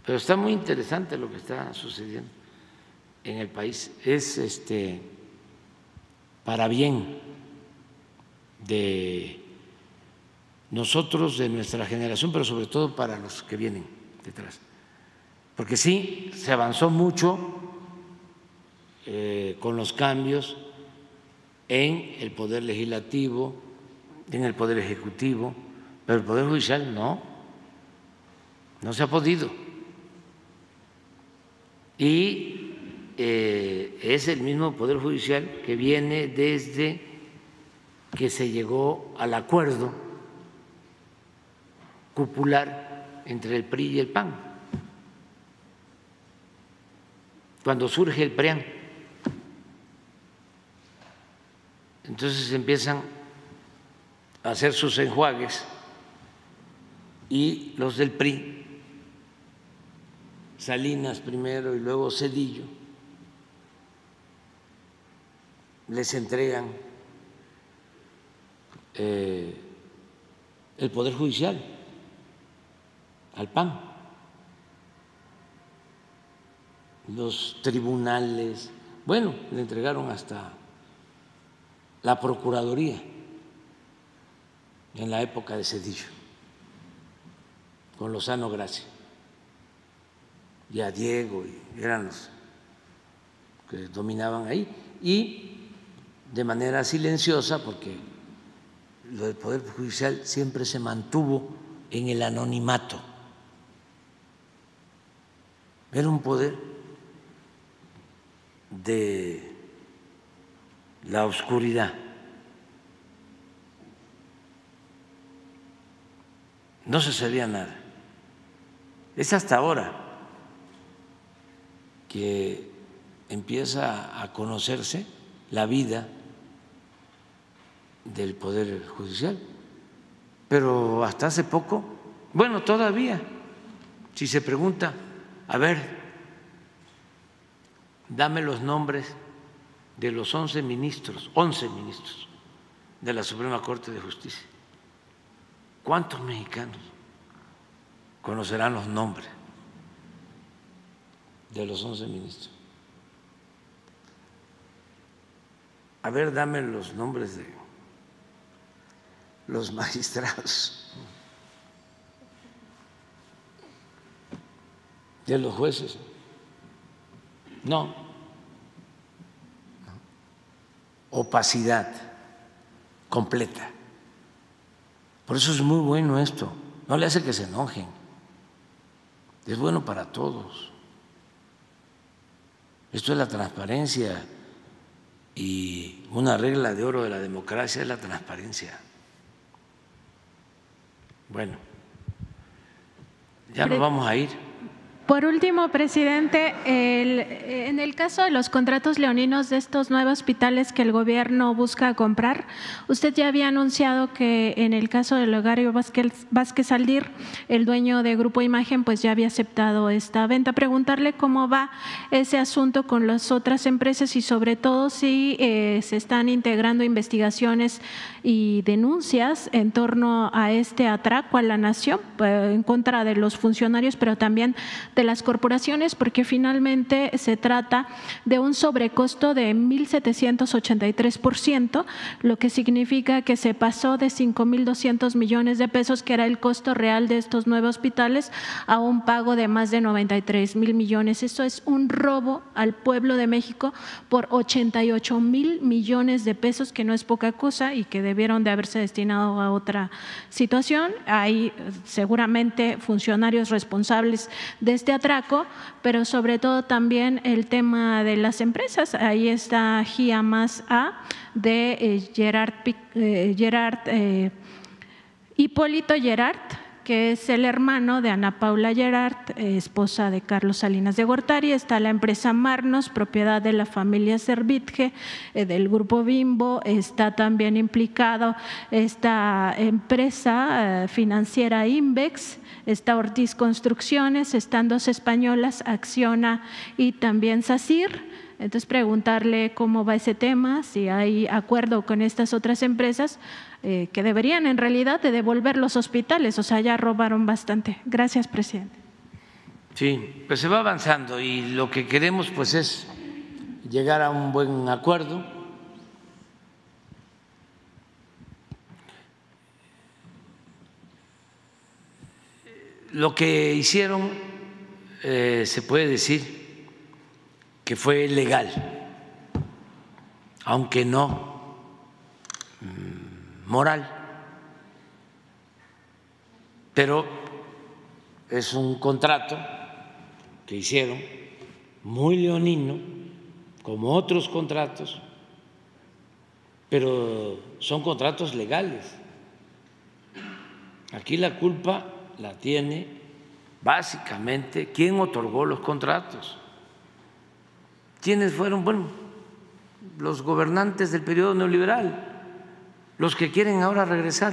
Pero está muy interesante lo que está sucediendo en el país. Es este para bien de nosotros, de nuestra generación, pero sobre todo para los que vienen detrás. Porque sí, se avanzó mucho eh, con los cambios en el poder legislativo, en el poder ejecutivo, pero el poder judicial no, no se ha podido. Y eh, es el mismo poder judicial que viene desde que se llegó al acuerdo cupular entre el PRI y el PAN. Cuando surge el PRIAN, entonces empiezan a hacer sus enjuagues y los del PRI, Salinas primero y luego Cedillo, les entregan eh, el Poder Judicial al PAN, los tribunales, bueno, le entregaron hasta la Procuraduría en la época de Cedillo, con Lozano Gracia, y a Diego, y eran los que dominaban ahí, y de manera silenciosa, porque lo del Poder Judicial siempre se mantuvo en el anonimato. Era un poder de la oscuridad. No se sabía nada. Es hasta ahora que empieza a conocerse la vida del Poder Judicial. Pero hasta hace poco, bueno, todavía, si se pregunta, a ver, dame los nombres de los 11 ministros, 11 ministros de la Suprema Corte de Justicia. ¿Cuántos mexicanos conocerán los nombres de los 11 ministros? A ver, dame los nombres de los magistrados, de los jueces. No. Opacidad completa. Por eso es muy bueno esto. No le hace que se enojen. Es bueno para todos. Esto es la transparencia y una regla de oro de la democracia es la transparencia. Bueno, ya nos vamos a ir. Por último, presidente, en el caso de los contratos leoninos de estos nuevos hospitales que el gobierno busca comprar, usted ya había anunciado que en el caso del Hogario Vázquez, Vázquez Aldir, el dueño de Grupo Imagen, pues ya había aceptado esta venta. Preguntarle cómo va ese asunto con las otras empresas y sobre todo si eh, se están integrando investigaciones y denuncias en torno a este atraco a la nación eh, en contra de los funcionarios, pero también de las corporaciones porque finalmente se trata de un sobrecosto de 1.783%, lo que significa que se pasó de 5.200 millones de pesos, que era el costo real de estos nuevos hospitales, a un pago de más de 93 mil millones. Esto es un robo al pueblo de México por 88 mil millones de pesos, que no es poca cosa y que debieron de haberse destinado a otra situación. Hay seguramente funcionarios responsables de este atraco, pero sobre todo también el tema de las empresas. Ahí está GIA más A de eh, Gerard, eh, Gerard eh, Hipólito Gerard, que es el hermano de Ana Paula Gerard, esposa de Carlos Salinas de Gortari. Está la empresa Marnos, propiedad de la familia Servitje, del grupo Bimbo. Está también implicado esta empresa financiera Invex está Ortiz Construcciones, están dos españolas, Acciona y también SACIR. Entonces, preguntarle cómo va ese tema, si hay acuerdo con estas otras empresas eh, que deberían en realidad de devolver los hospitales, o sea, ya robaron bastante. Gracias, presidente. Sí, pues se va avanzando y lo que queremos pues es llegar a un buen acuerdo. Lo que hicieron eh, se puede decir que fue legal, aunque no mm, moral, pero es un contrato que hicieron, muy leonino, como otros contratos, pero son contratos legales. Aquí la culpa la tiene básicamente quién otorgó los contratos. ¿Quiénes fueron? Bueno, los gobernantes del periodo neoliberal, los que quieren ahora regresar,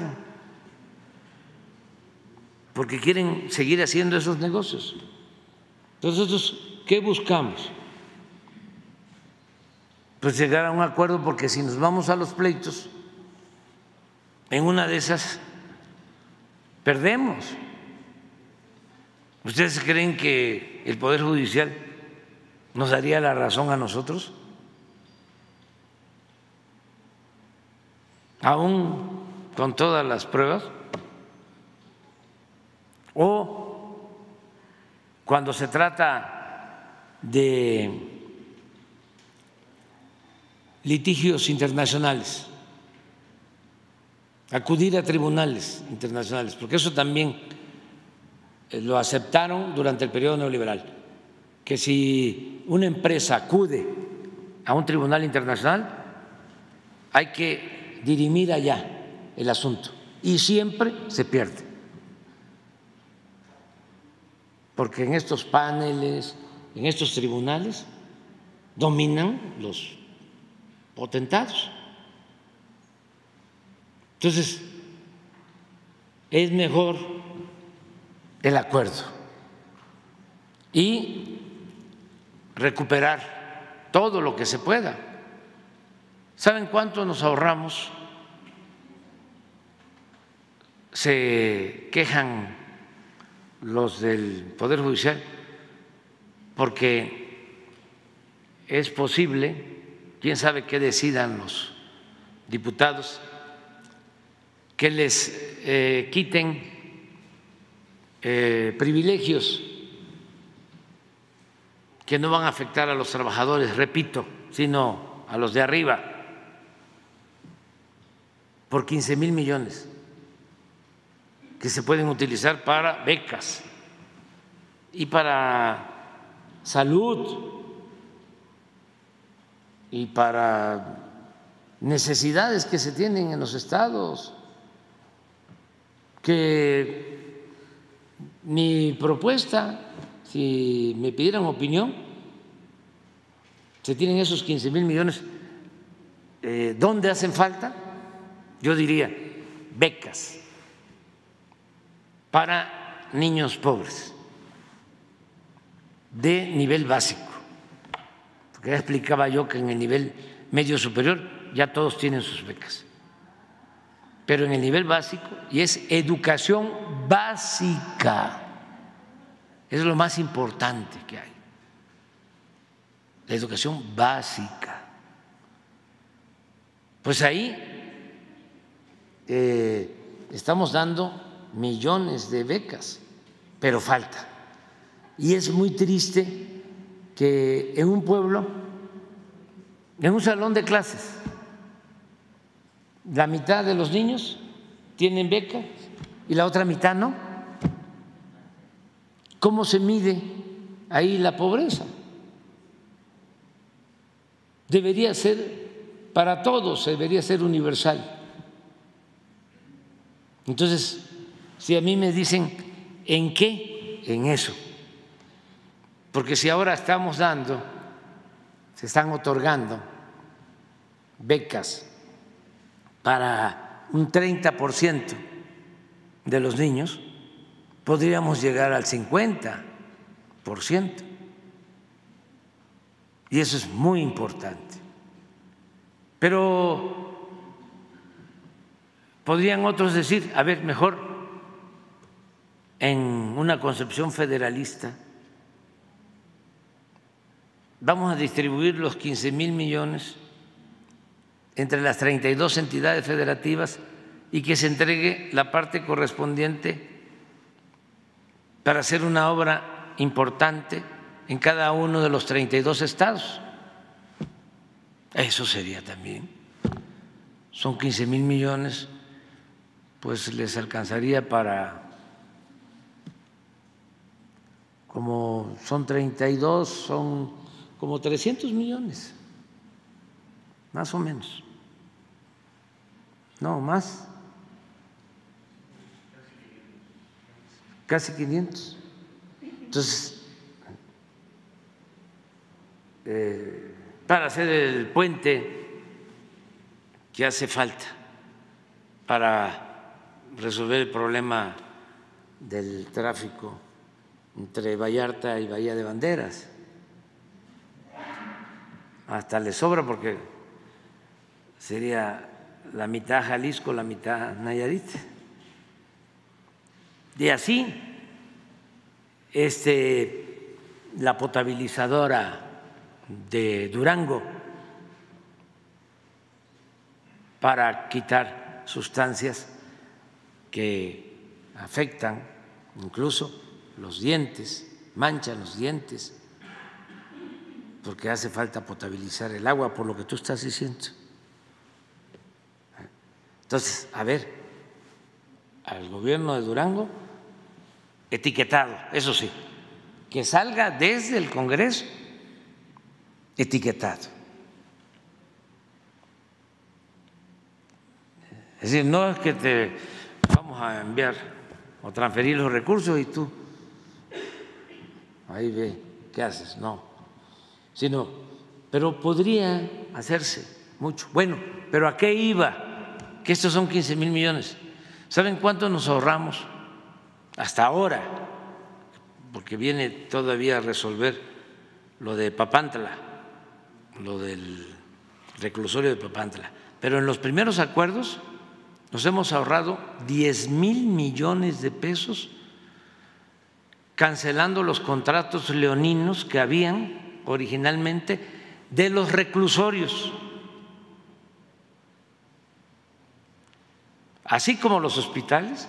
porque quieren seguir haciendo esos negocios. Entonces, ¿qué buscamos? Pues llegar a un acuerdo porque si nos vamos a los pleitos, en una de esas perdemos. ¿Ustedes creen que el Poder Judicial nos daría la razón a nosotros? Aún con todas las pruebas. ¿O cuando se trata de litigios internacionales, acudir a tribunales internacionales, porque eso también eh, lo aceptaron durante el periodo neoliberal, que si una empresa acude a un tribunal internacional, hay que dirimir allá el asunto y siempre se pierde. porque en estos paneles, en estos tribunales, dominan los potentados. Entonces, es mejor el acuerdo y recuperar todo lo que se pueda. ¿Saben cuánto nos ahorramos? Se quejan los del Poder Judicial, porque es posible, quién sabe qué decidan los diputados, que les eh, quiten eh, privilegios que no van a afectar a los trabajadores, repito, sino a los de arriba, por 15 mil millones que se pueden utilizar para becas y para salud y para necesidades que se tienen en los estados, que mi propuesta, si me pidieran opinión, se tienen esos 15 mil millones, eh, ¿dónde hacen falta? Yo diría becas para niños pobres de nivel básico. Porque ya explicaba yo que en el nivel medio superior ya todos tienen sus becas. Pero en el nivel básico, y es educación básica, es lo más importante que hay. La educación básica. Pues ahí eh, estamos dando millones de becas, pero falta. Y es muy triste que en un pueblo, en un salón de clases, la mitad de los niños tienen beca y la otra mitad no. ¿Cómo se mide ahí la pobreza? Debería ser para todos, debería ser universal. Entonces, si a mí me dicen, ¿en qué? En eso. Porque si ahora estamos dando, se están otorgando becas para un 30% de los niños, podríamos llegar al 50%. Y eso es muy importante. Pero podrían otros decir, a ver, mejor en una concepción federalista, vamos a distribuir los 15 mil millones entre las 32 entidades federativas y que se entregue la parte correspondiente para hacer una obra importante en cada uno de los 32 estados. Eso sería también. Son 15 mil millones, pues les alcanzaría para, como son 32, son como 300 millones, más o menos. No, más. Casi 500. Entonces, eh, para hacer el puente que hace falta para resolver el problema del tráfico entre Vallarta y Bahía de Banderas hasta le sobra porque sería la mitad Jalisco, la mitad Nayarit. Y así, este, la potabilizadora de Durango para quitar sustancias que afectan incluso los dientes, manchan los dientes porque hace falta potabilizar el agua, por lo que tú estás diciendo. Entonces, a ver, al gobierno de Durango, etiquetado, eso sí, que salga desde el Congreso etiquetado. Es decir, no es que te a enviar o transferir los recursos y tú ahí ve qué haces, no sino, pero podría hacerse mucho. Bueno, pero ¿a qué iba? Que estos son 15 mil millones. ¿Saben cuánto nos ahorramos hasta ahora? Porque viene todavía a resolver lo de Papantla, lo del reclusorio de Papantla. Pero en los primeros acuerdos nos hemos ahorrado 10 mil millones de pesos cancelando los contratos leoninos que habían originalmente de los reclusorios, así como los hospitales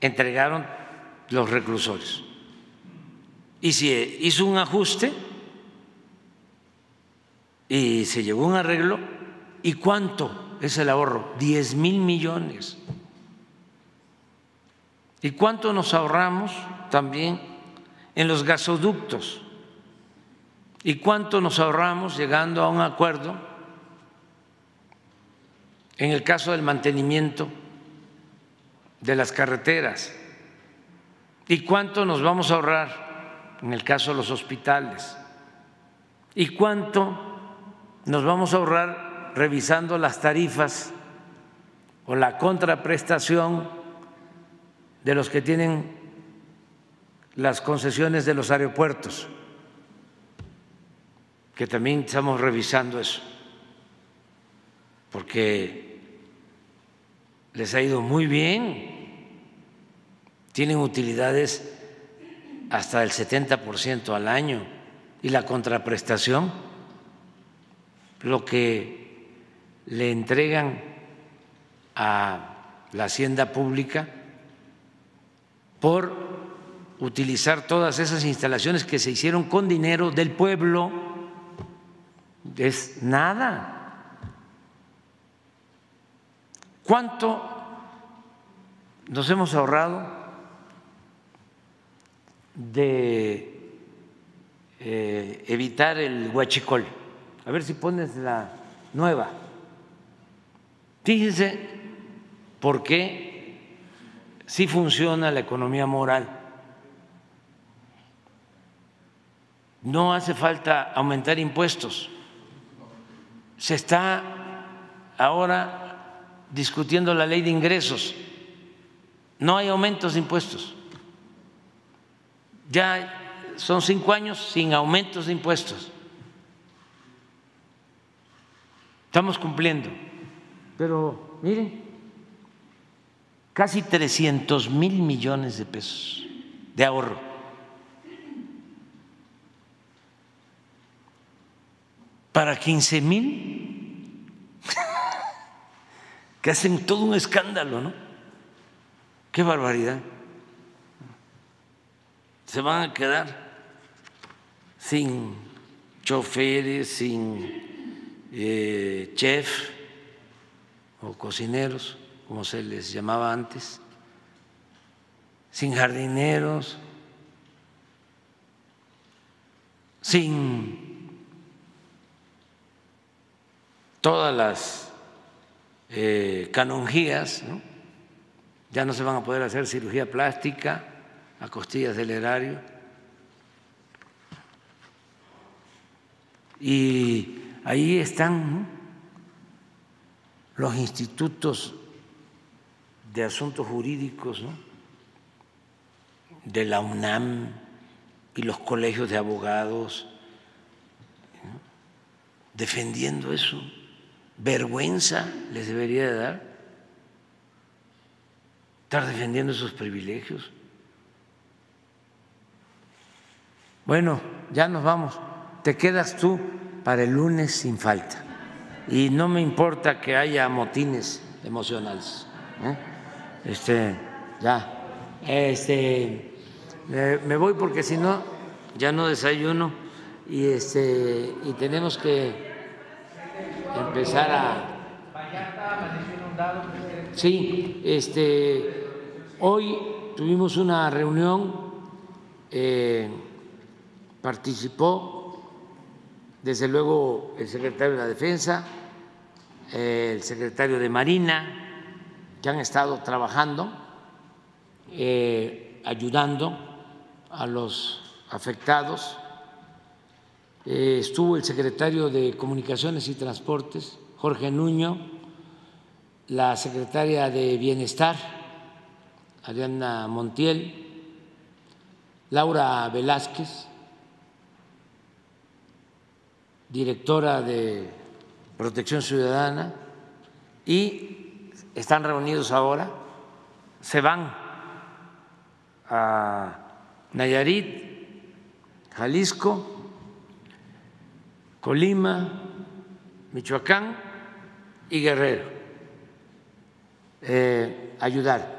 entregaron los reclusorios. Y se hizo un ajuste y se llevó un arreglo. ¿Y cuánto es el ahorro? Diez mil millones. ¿Y cuánto nos ahorramos también en los gasoductos? ¿Y cuánto nos ahorramos llegando a un acuerdo en el caso del mantenimiento de las carreteras? ¿Y cuánto nos vamos a ahorrar en el caso de los hospitales? ¿Y cuánto nos vamos a ahorrar revisando las tarifas o la contraprestación de los que tienen las concesiones de los aeropuertos? que también estamos revisando eso, porque les ha ido muy bien, tienen utilidades hasta el 70% al año y la contraprestación, lo que le entregan a la hacienda pública por utilizar todas esas instalaciones que se hicieron con dinero del pueblo es nada. ¿Cuánto nos hemos ahorrado de eh, evitar el huachicol? A ver si pones la nueva. Fíjense por qué sí funciona la economía moral. No hace falta aumentar impuestos se está ahora discutiendo la ley de ingresos. No hay aumentos de impuestos. Ya son cinco años sin aumentos de impuestos. Estamos cumpliendo. Pero miren, casi 300 mil millones de pesos de ahorro. Para 15 mil, [laughs] que hacen todo un escándalo, ¿no? Qué barbaridad. Se van a quedar sin choferes, sin eh, chef o cocineros, como se les llamaba antes, sin jardineros, sin todas las eh, canonjías, ya no se van a poder hacer cirugía plástica a costillas del erario. Y ahí están los institutos de asuntos jurídicos de la UNAM y los colegios de abogados defendiendo eso. Vergüenza les debería dar estar defendiendo esos privilegios. Bueno, ya nos vamos. Te quedas tú para el lunes sin falta y no me importa que haya motines emocionales. ¿eh? Este, ya, este, me voy porque si no ya no desayuno y este y tenemos que empezar a. Sí, este, hoy tuvimos una reunión, eh, participó desde luego el secretario de la Defensa, el secretario de Marina, que han estado trabajando, eh, ayudando a los afectados. Eh, estuvo el secretario de Comunicaciones y Transportes, Jorge Nuño, la secretaria de Bienestar, Ariana Montiel, Laura Velázquez, directora de Protección Ciudadana, y están reunidos ahora, se van a Nayarit, Jalisco, Colima, Michoacán y Guerrero, eh, ayudar.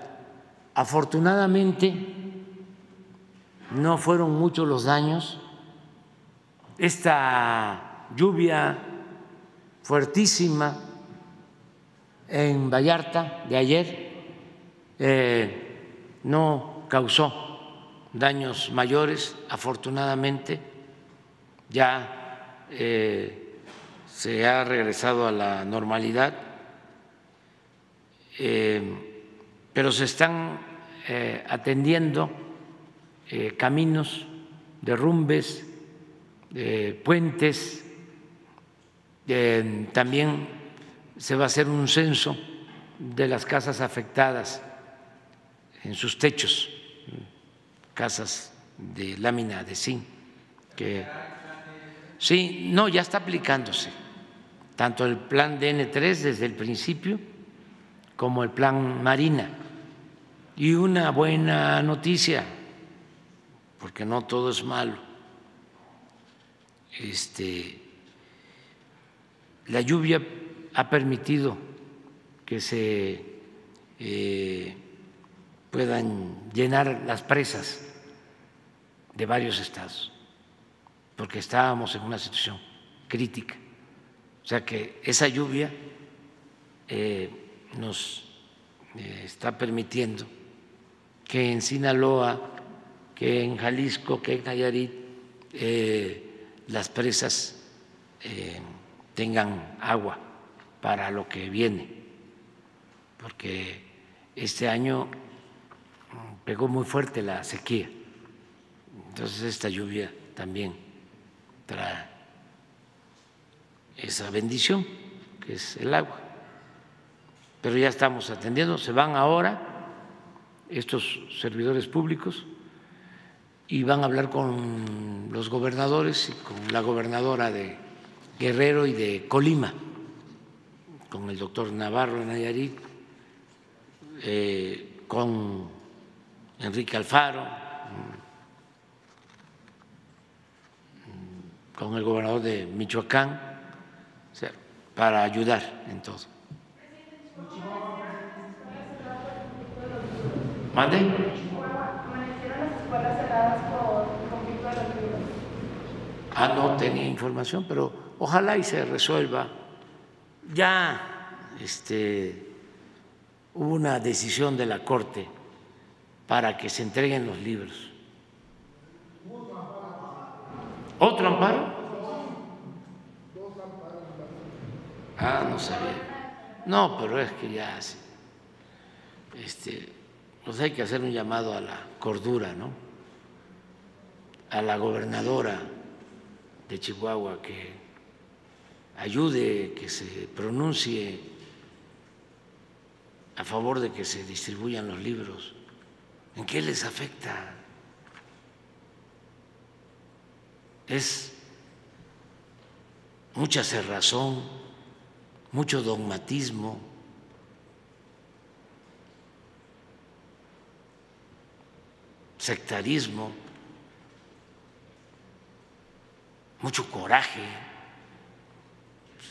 Afortunadamente, no fueron muchos los daños. Esta lluvia fuertísima en Vallarta de ayer eh, no causó daños mayores, afortunadamente. Ya eh, se ha regresado a la normalidad, eh, pero se están atendiendo caminos, derrumbes, puentes, también se va a hacer un censo de las casas afectadas en sus techos, casas de lámina de zinc. Que, sí, no, ya está aplicándose, tanto el plan DN3 desde el principio como el plan Marina. Y una buena noticia, porque no todo es malo. Este, la lluvia ha permitido que se eh, puedan llenar las presas de varios estados, porque estábamos en una situación crítica. O sea que esa lluvia eh, nos eh, está permitiendo que en Sinaloa, que en Jalisco, que en Nayarit, las presas tengan agua para lo que viene, porque este año pegó muy fuerte la sequía, entonces esta lluvia también trae esa bendición que es el agua. Pero ya estamos atendiendo, se van ahora estos servidores públicos y van a hablar con los gobernadores y con la gobernadora de Guerrero y de Colima con el doctor Navarro Nayarit, eh, con Enrique Alfaro, con el gobernador de Michoacán, para ayudar en todo. ¿Mande? Ah, no tenía información, pero ojalá y se resuelva. Ya este, hubo una decisión de la Corte para que se entreguen los libros. ¿Otro amparo? Ah, no sabía. No, pero es que ya este, pues hay que hacer un llamado a la cordura, ¿no? A la gobernadora de Chihuahua que ayude, que se pronuncie a favor de que se distribuyan los libros. ¿En qué les afecta? Es mucha cerrazón, mucho dogmatismo. sectarismo, mucho coraje,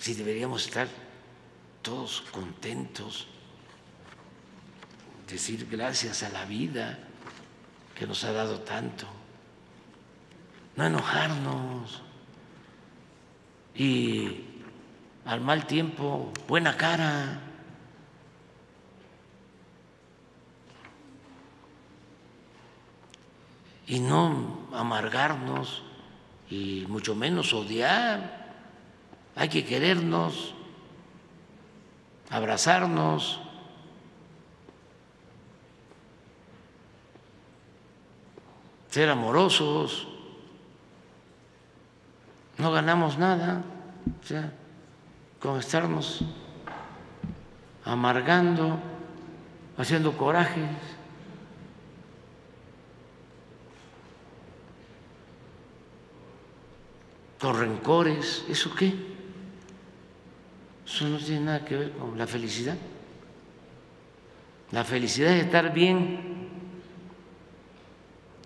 si deberíamos estar todos contentos, decir gracias a la vida que nos ha dado tanto, no enojarnos y al mal tiempo buena cara. y no amargarnos y mucho menos odiar. Hay que querernos, abrazarnos. ser amorosos, no ganamos nada, o sea, con estarnos amargando, haciendo corajes. con rencores, ¿eso qué? Eso no tiene nada que ver con la felicidad. La felicidad es estar bien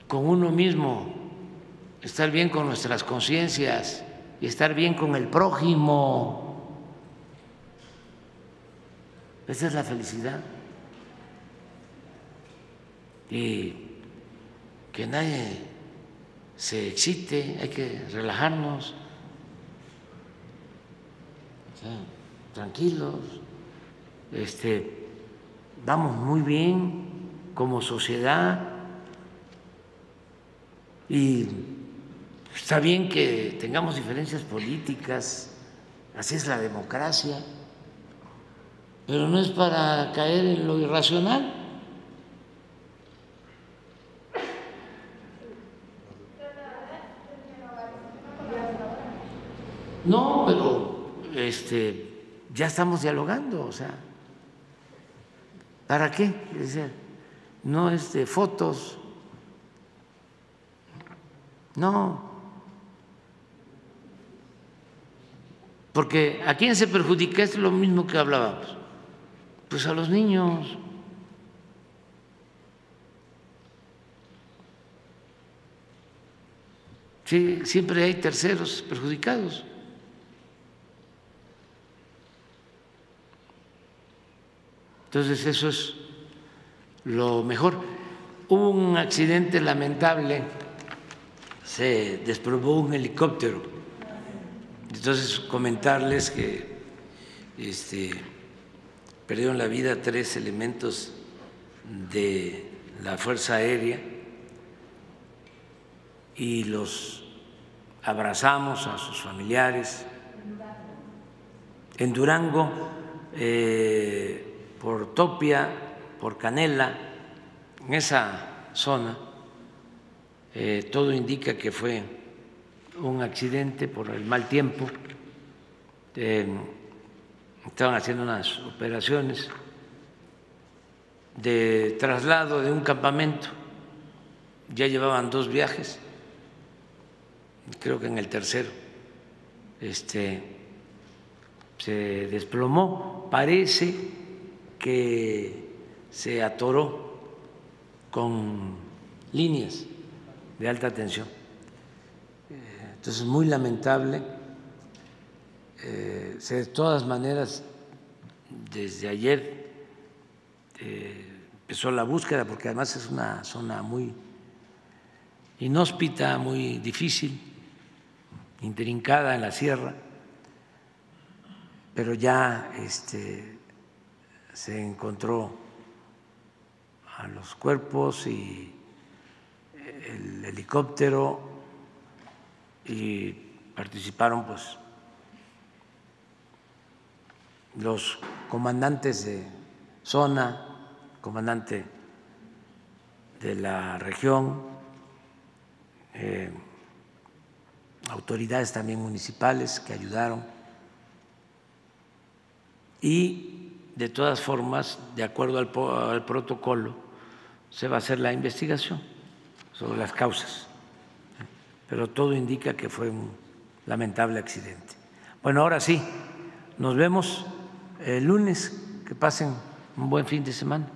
con uno mismo, estar bien con nuestras conciencias y estar bien con el prójimo. Esa es la felicidad. Y que nadie se excite, hay que relajarnos, tranquilos, este, vamos muy bien como sociedad y está bien que tengamos diferencias políticas, así es la democracia, pero no es para caer en lo irracional. No, pero este, ya estamos dialogando, o sea, ¿para qué? no es de fotos, no, porque a quién se perjudica es lo mismo que hablábamos, pues a los niños. Sí, siempre hay terceros perjudicados. Entonces eso es lo mejor. Hubo un accidente lamentable, se desprobó un helicóptero. Entonces comentarles que este, perdieron la vida tres elementos de la Fuerza Aérea y los abrazamos a sus familiares. En Durango, eh, por Topia, por Canela, en esa zona, eh, todo indica que fue un accidente por el mal tiempo. Eh, estaban haciendo unas operaciones de traslado de un campamento, ya llevaban dos viajes, creo que en el tercero este, se desplomó. Parece que se atoró con líneas de alta tensión. Eh, entonces, muy lamentable. Eh, de todas maneras, desde ayer eh, empezó la búsqueda, porque además es una zona muy inhóspita, muy difícil, intrincada en la sierra, pero ya este, se encontró a los cuerpos y el helicóptero y participaron pues los comandantes de zona, comandante de la región, eh, autoridades también municipales que ayudaron y de todas formas, de acuerdo al, protocolo, se va a hacer la investigación sobre las causas, pero todo indica que fue un lamentable accidente. Bueno, ahora sí, nos vemos el lunes, que pasen un buen fin de semana.